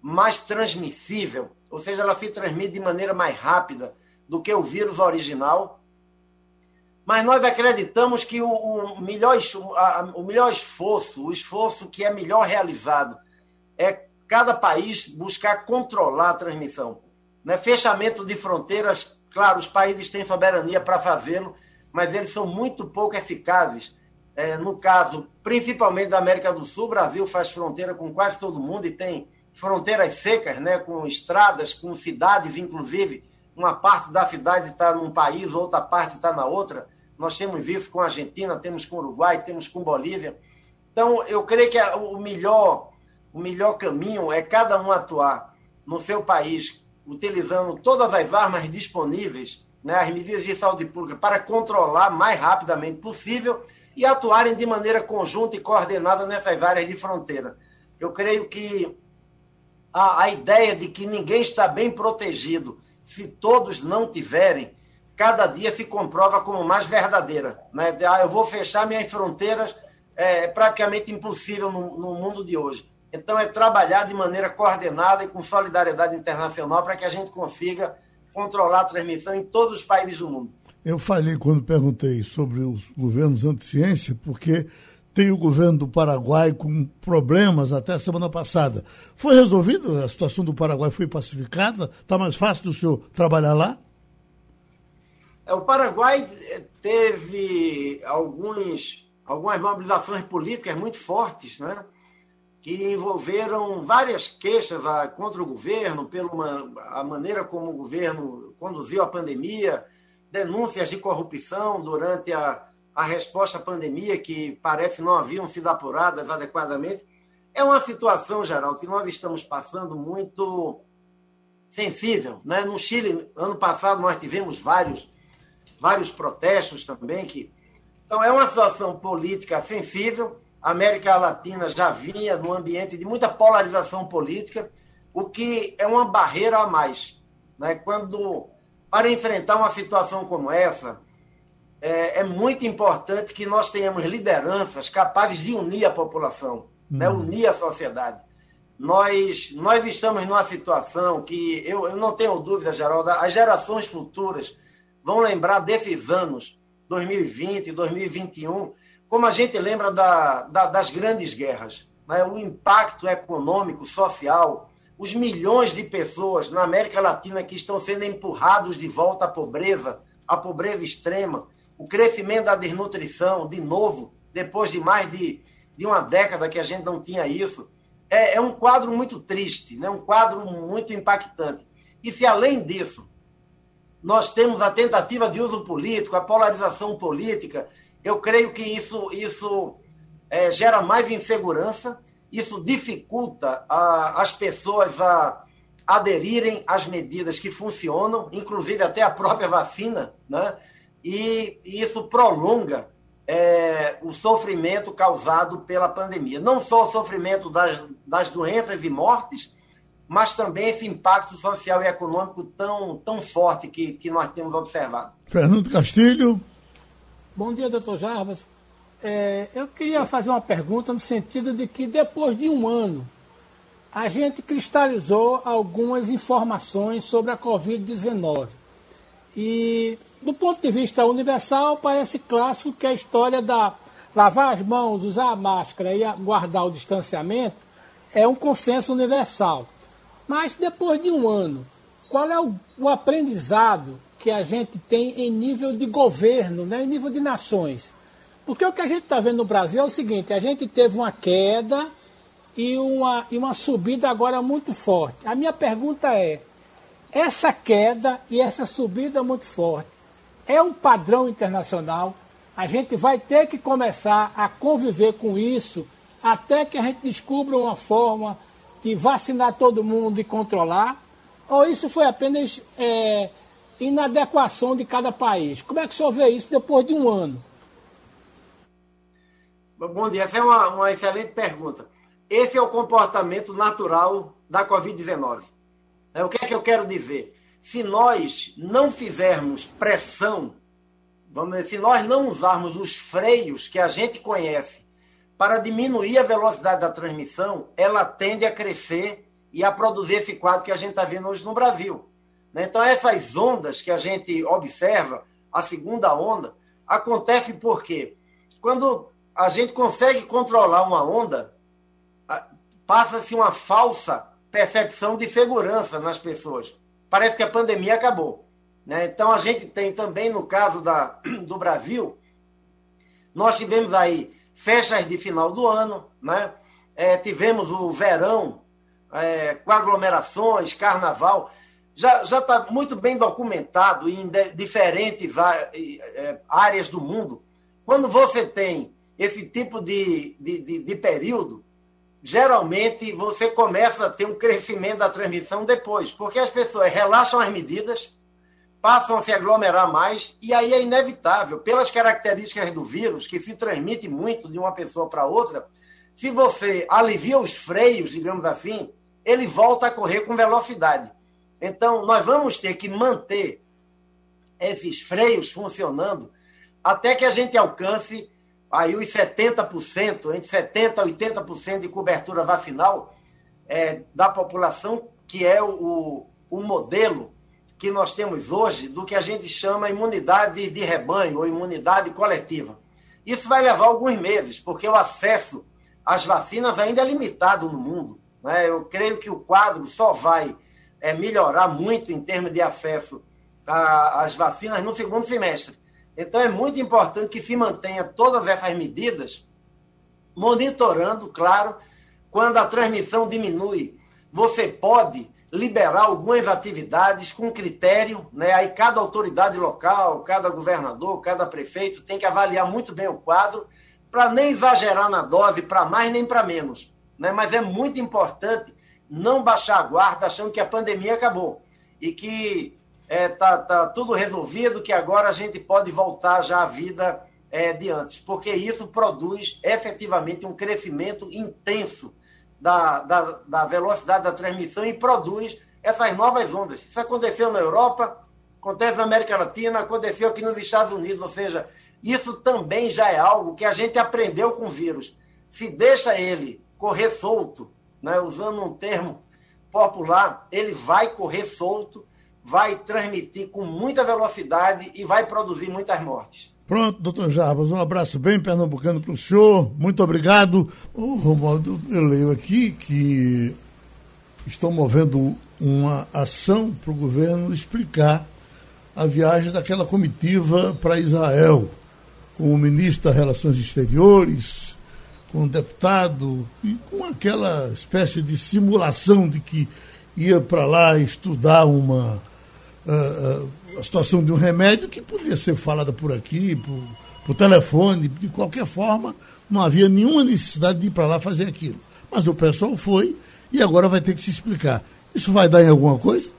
mais transmissível, ou seja, ela se transmite de maneira mais rápida do que o vírus original. Mas nós acreditamos que o, o melhor, o melhor esforço, o esforço que é melhor realizado, é cada país buscar controlar a transmissão. Né? Fechamento de fronteiras Claro, os países têm soberania para fazê-lo, mas eles são muito pouco eficazes. É, no caso, principalmente da América do Sul, o Brasil faz fronteira com quase todo mundo e tem fronteiras secas, né, com estradas, com cidades, inclusive. Uma parte da cidade está num país, outra parte está na outra. Nós temos isso com a Argentina, temos com o Uruguai, temos com Bolívia. Então, eu creio que o melhor, o melhor caminho é cada um atuar no seu país utilizando todas as armas disponíveis, né, as medidas de saúde pública, para controlar mais rapidamente possível e atuarem de maneira conjunta e coordenada nessas áreas de fronteira. Eu creio que a, a ideia de que ninguém está bem protegido se todos não tiverem, cada dia se comprova como mais verdadeira. Né? Ah, eu vou fechar minhas fronteiras, é, praticamente impossível no, no mundo de hoje. Então, é trabalhar de maneira coordenada e com solidariedade internacional para que a gente consiga controlar a transmissão em todos os países do mundo. Eu falei quando perguntei sobre os governos anti-ciência, porque tem o governo do Paraguai com problemas até a semana passada. Foi resolvida? A situação do Paraguai foi pacificada? Está mais fácil do senhor trabalhar lá? É, o Paraguai eh, teve alguns, algumas mobilizações políticas muito fortes, né? Que envolveram várias queixas ah, contra o governo, pela maneira como o governo conduziu a pandemia, denúncias de corrupção durante a, a resposta à pandemia, que parece não haviam sido apuradas adequadamente. É uma situação, Geraldo, que nós estamos passando muito sensível. Né? No Chile, ano passado, nós tivemos vários, vários protestos também. Que... Então, é uma situação política sensível a América Latina já vinha num ambiente de muita polarização política, o que é uma barreira a mais. Né? Quando, para enfrentar uma situação como essa, é, é muito importante que nós tenhamos lideranças capazes de unir a população. né, unir a sociedade. Nós, nós estamos numa situação que eu, eu não tenho dúvida, Geraldo, as gerações futuras vão lembrar desses anos, 2020, 2021, como a gente lembra da, da, das grandes guerras. Né? O impacto econômico, social, os milhões de pessoas na América Latina que estão sendo empurrados de volta à pobreza, à pobreza extrema, o crescimento da desnutrição, de novo, depois de mais de, de uma década que a gente não tinha isso é, é um quadro muito triste, né? um quadro muito impactante. E se além disso nós temos a tentativa de uso político, a polarização política, eu creio que isso, isso é, gera mais insegurança, isso dificulta a, as pessoas a aderirem às medidas que funcionam, inclusive até a própria vacina, né? e, e isso prolonga é, o sofrimento causado pela pandemia. Não só o sofrimento das, das doenças e mortes, mas também esse impacto social e econômico tão, tão forte que, que nós temos observado. Fernando Castilho. Bom dia, doutor Jarbas. É, eu queria fazer uma pergunta no sentido de que depois de um ano, a gente cristalizou algumas informações sobre a Covid-19. E do ponto de vista universal, parece clássico que a história da lavar as mãos, usar a máscara e guardar o distanciamento é um consenso universal. Mas depois de um ano, qual é o, o aprendizado que a gente tem em nível de governo, né, em nível de nações? Porque o que a gente está vendo no Brasil é o seguinte: a gente teve uma queda e uma, e uma subida agora muito forte. A minha pergunta é: essa queda e essa subida muito forte é um padrão internacional. A gente vai ter que começar a conviver com isso até que a gente descubra uma forma de vacinar todo mundo e controlar. Ou isso foi apenas é, inadequação de cada país? Como é que o senhor vê isso depois de um ano? Bom dia, essa é uma, uma excelente pergunta. Esse é o comportamento natural da Covid-19. É, o que é que eu quero dizer? se nós não fizermos pressão, vamos dizer, se nós não usarmos os freios que a gente conhece para diminuir a velocidade da transmissão, ela tende a crescer e a produzir esse quadro que a gente está vendo hoje no Brasil. Né? Então, essas ondas que a gente observa, a segunda onda, acontece porque quando a gente consegue controlar uma onda, passa-se uma falsa percepção de segurança nas pessoas parece que a pandemia acabou. Né? Então, a gente tem também, no caso da, do Brasil, nós tivemos aí festas de final do ano, né? É, tivemos o verão é, com aglomerações, carnaval. Já está muito bem documentado em diferentes é, áreas do mundo. Quando você tem esse tipo de, de, de, de período, geralmente você começa a ter um crescimento da transmissão depois, porque as pessoas relaxam as medidas, passam a se aglomerar mais, e aí é inevitável, pelas características do vírus, que se transmite muito de uma pessoa para outra, se você alivia os freios, digamos assim, ele volta a correr com velocidade. Então, nós vamos ter que manter esses freios funcionando até que a gente alcance aí os 70%, entre 70% a 80% de cobertura vacinal é, da população, que é o, o modelo que nós temos hoje do que a gente chama imunidade de rebanho ou imunidade coletiva. Isso vai levar alguns meses, porque o acesso às vacinas ainda é limitado no mundo. Né? Eu creio que o quadro só vai é, melhorar muito em termos de acesso às vacinas no segundo semestre. Então, é muito importante que se mantenha todas essas medidas, monitorando, claro, quando a transmissão diminui, você pode liberar algumas atividades com critério, né? Aí cada autoridade local, cada governador, cada prefeito tem que avaliar muito bem o quadro para nem exagerar na dose para mais nem para menos, né? Mas é muito importante não baixar a guarda achando que a pandemia acabou e que é, tá, tá tudo resolvido, que agora a gente pode voltar já à vida é, de antes, porque isso produz efetivamente um crescimento intenso da, da, da velocidade da transmissão e produz essas novas ondas. Isso aconteceu na Europa, acontece na América Latina, aconteceu aqui nos Estados Unidos, ou seja, isso também já é algo que a gente aprendeu com o vírus. Se deixa ele correr solto, né? usando um termo popular, ele vai correr solto, vai transmitir com muita velocidade e vai produzir muitas mortes. Pronto, doutor Jarbas, um abraço bem pernambucano para o senhor, muito obrigado. O Romualdo, eu leio aqui que estão movendo uma ação para o governo explicar a viagem daquela comitiva para Israel, com o ministro das Relações Exteriores, com o deputado, e com aquela espécie de simulação de que ia para lá estudar uma a, a, situação de um remédio que podia ser falada por aqui, por, por telefone, de qualquer forma, não havia nenhuma necessidade de ir para lá fazer aquilo. Mas o pessoal foi e agora vai ter que se explicar. Isso vai dar em alguma coisa?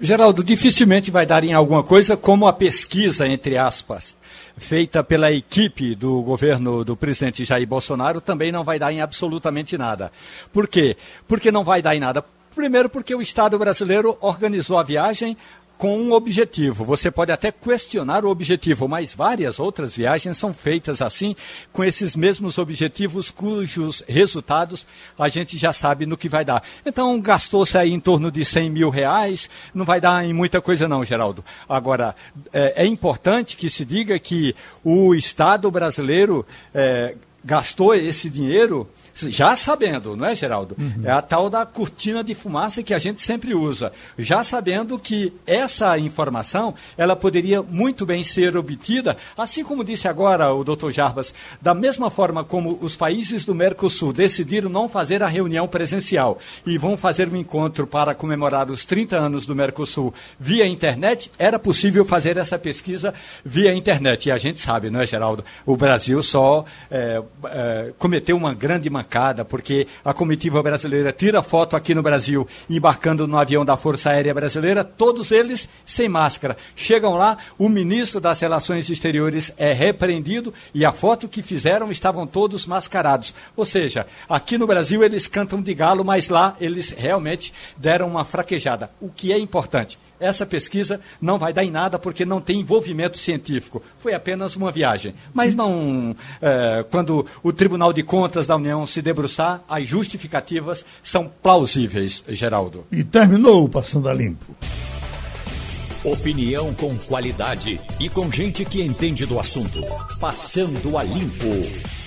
Geraldo, dificilmente vai dar em alguma coisa, como a pesquisa, entre aspas, feita pela equipe do governo do presidente Jair Bolsonaro, também não vai dar em absolutamente nada. Por quê? Porque não vai dar em nada. Primeiro, porque o Estado brasileiro organizou a viagem com um objetivo. Você pode até questionar o objetivo, mas várias outras viagens são feitas assim, com esses mesmos objetivos, cujos resultados a gente já sabe no que vai dar. Então, gastou-se aí em torno de 100 mil reais, não vai dar em muita coisa não, Geraldo. Agora, é, é importante que se diga que o Estado brasileiro é, gastou esse dinheiro já sabendo, não é, Geraldo? Uhum. É a tal da cortina de fumaça que a gente sempre usa. Já sabendo que essa informação, ela poderia muito bem ser obtida, assim como disse agora o doutor Jarbas, da mesma forma como os países do Mercosul decidiram não fazer a reunião presencial e vão fazer um encontro para comemorar os 30 anos do Mercosul via internet, era possível fazer essa pesquisa via internet. E a gente sabe, não é, Geraldo? O Brasil só é, é, cometeu uma grande mancada, porque a comitiva brasileira tira foto aqui no Brasil, embarcando no avião da Força Aérea Brasileira, todos eles sem máscara. Chegam lá, o ministro das Relações Exteriores é repreendido e a foto que fizeram estavam todos mascarados. Ou seja, aqui no Brasil eles cantam de galo, mas lá eles realmente deram uma fraquejada. O que é importante? Essa pesquisa não vai dar em nada porque não tem envolvimento científico. Foi apenas uma viagem. Mas não, é, quando o Tribunal de Contas da União se debruçar, as justificativas são plausíveis, Geraldo. E terminou o Passando a Limpo. Opinião com qualidade e com gente que entende do assunto. Passando a Limpo.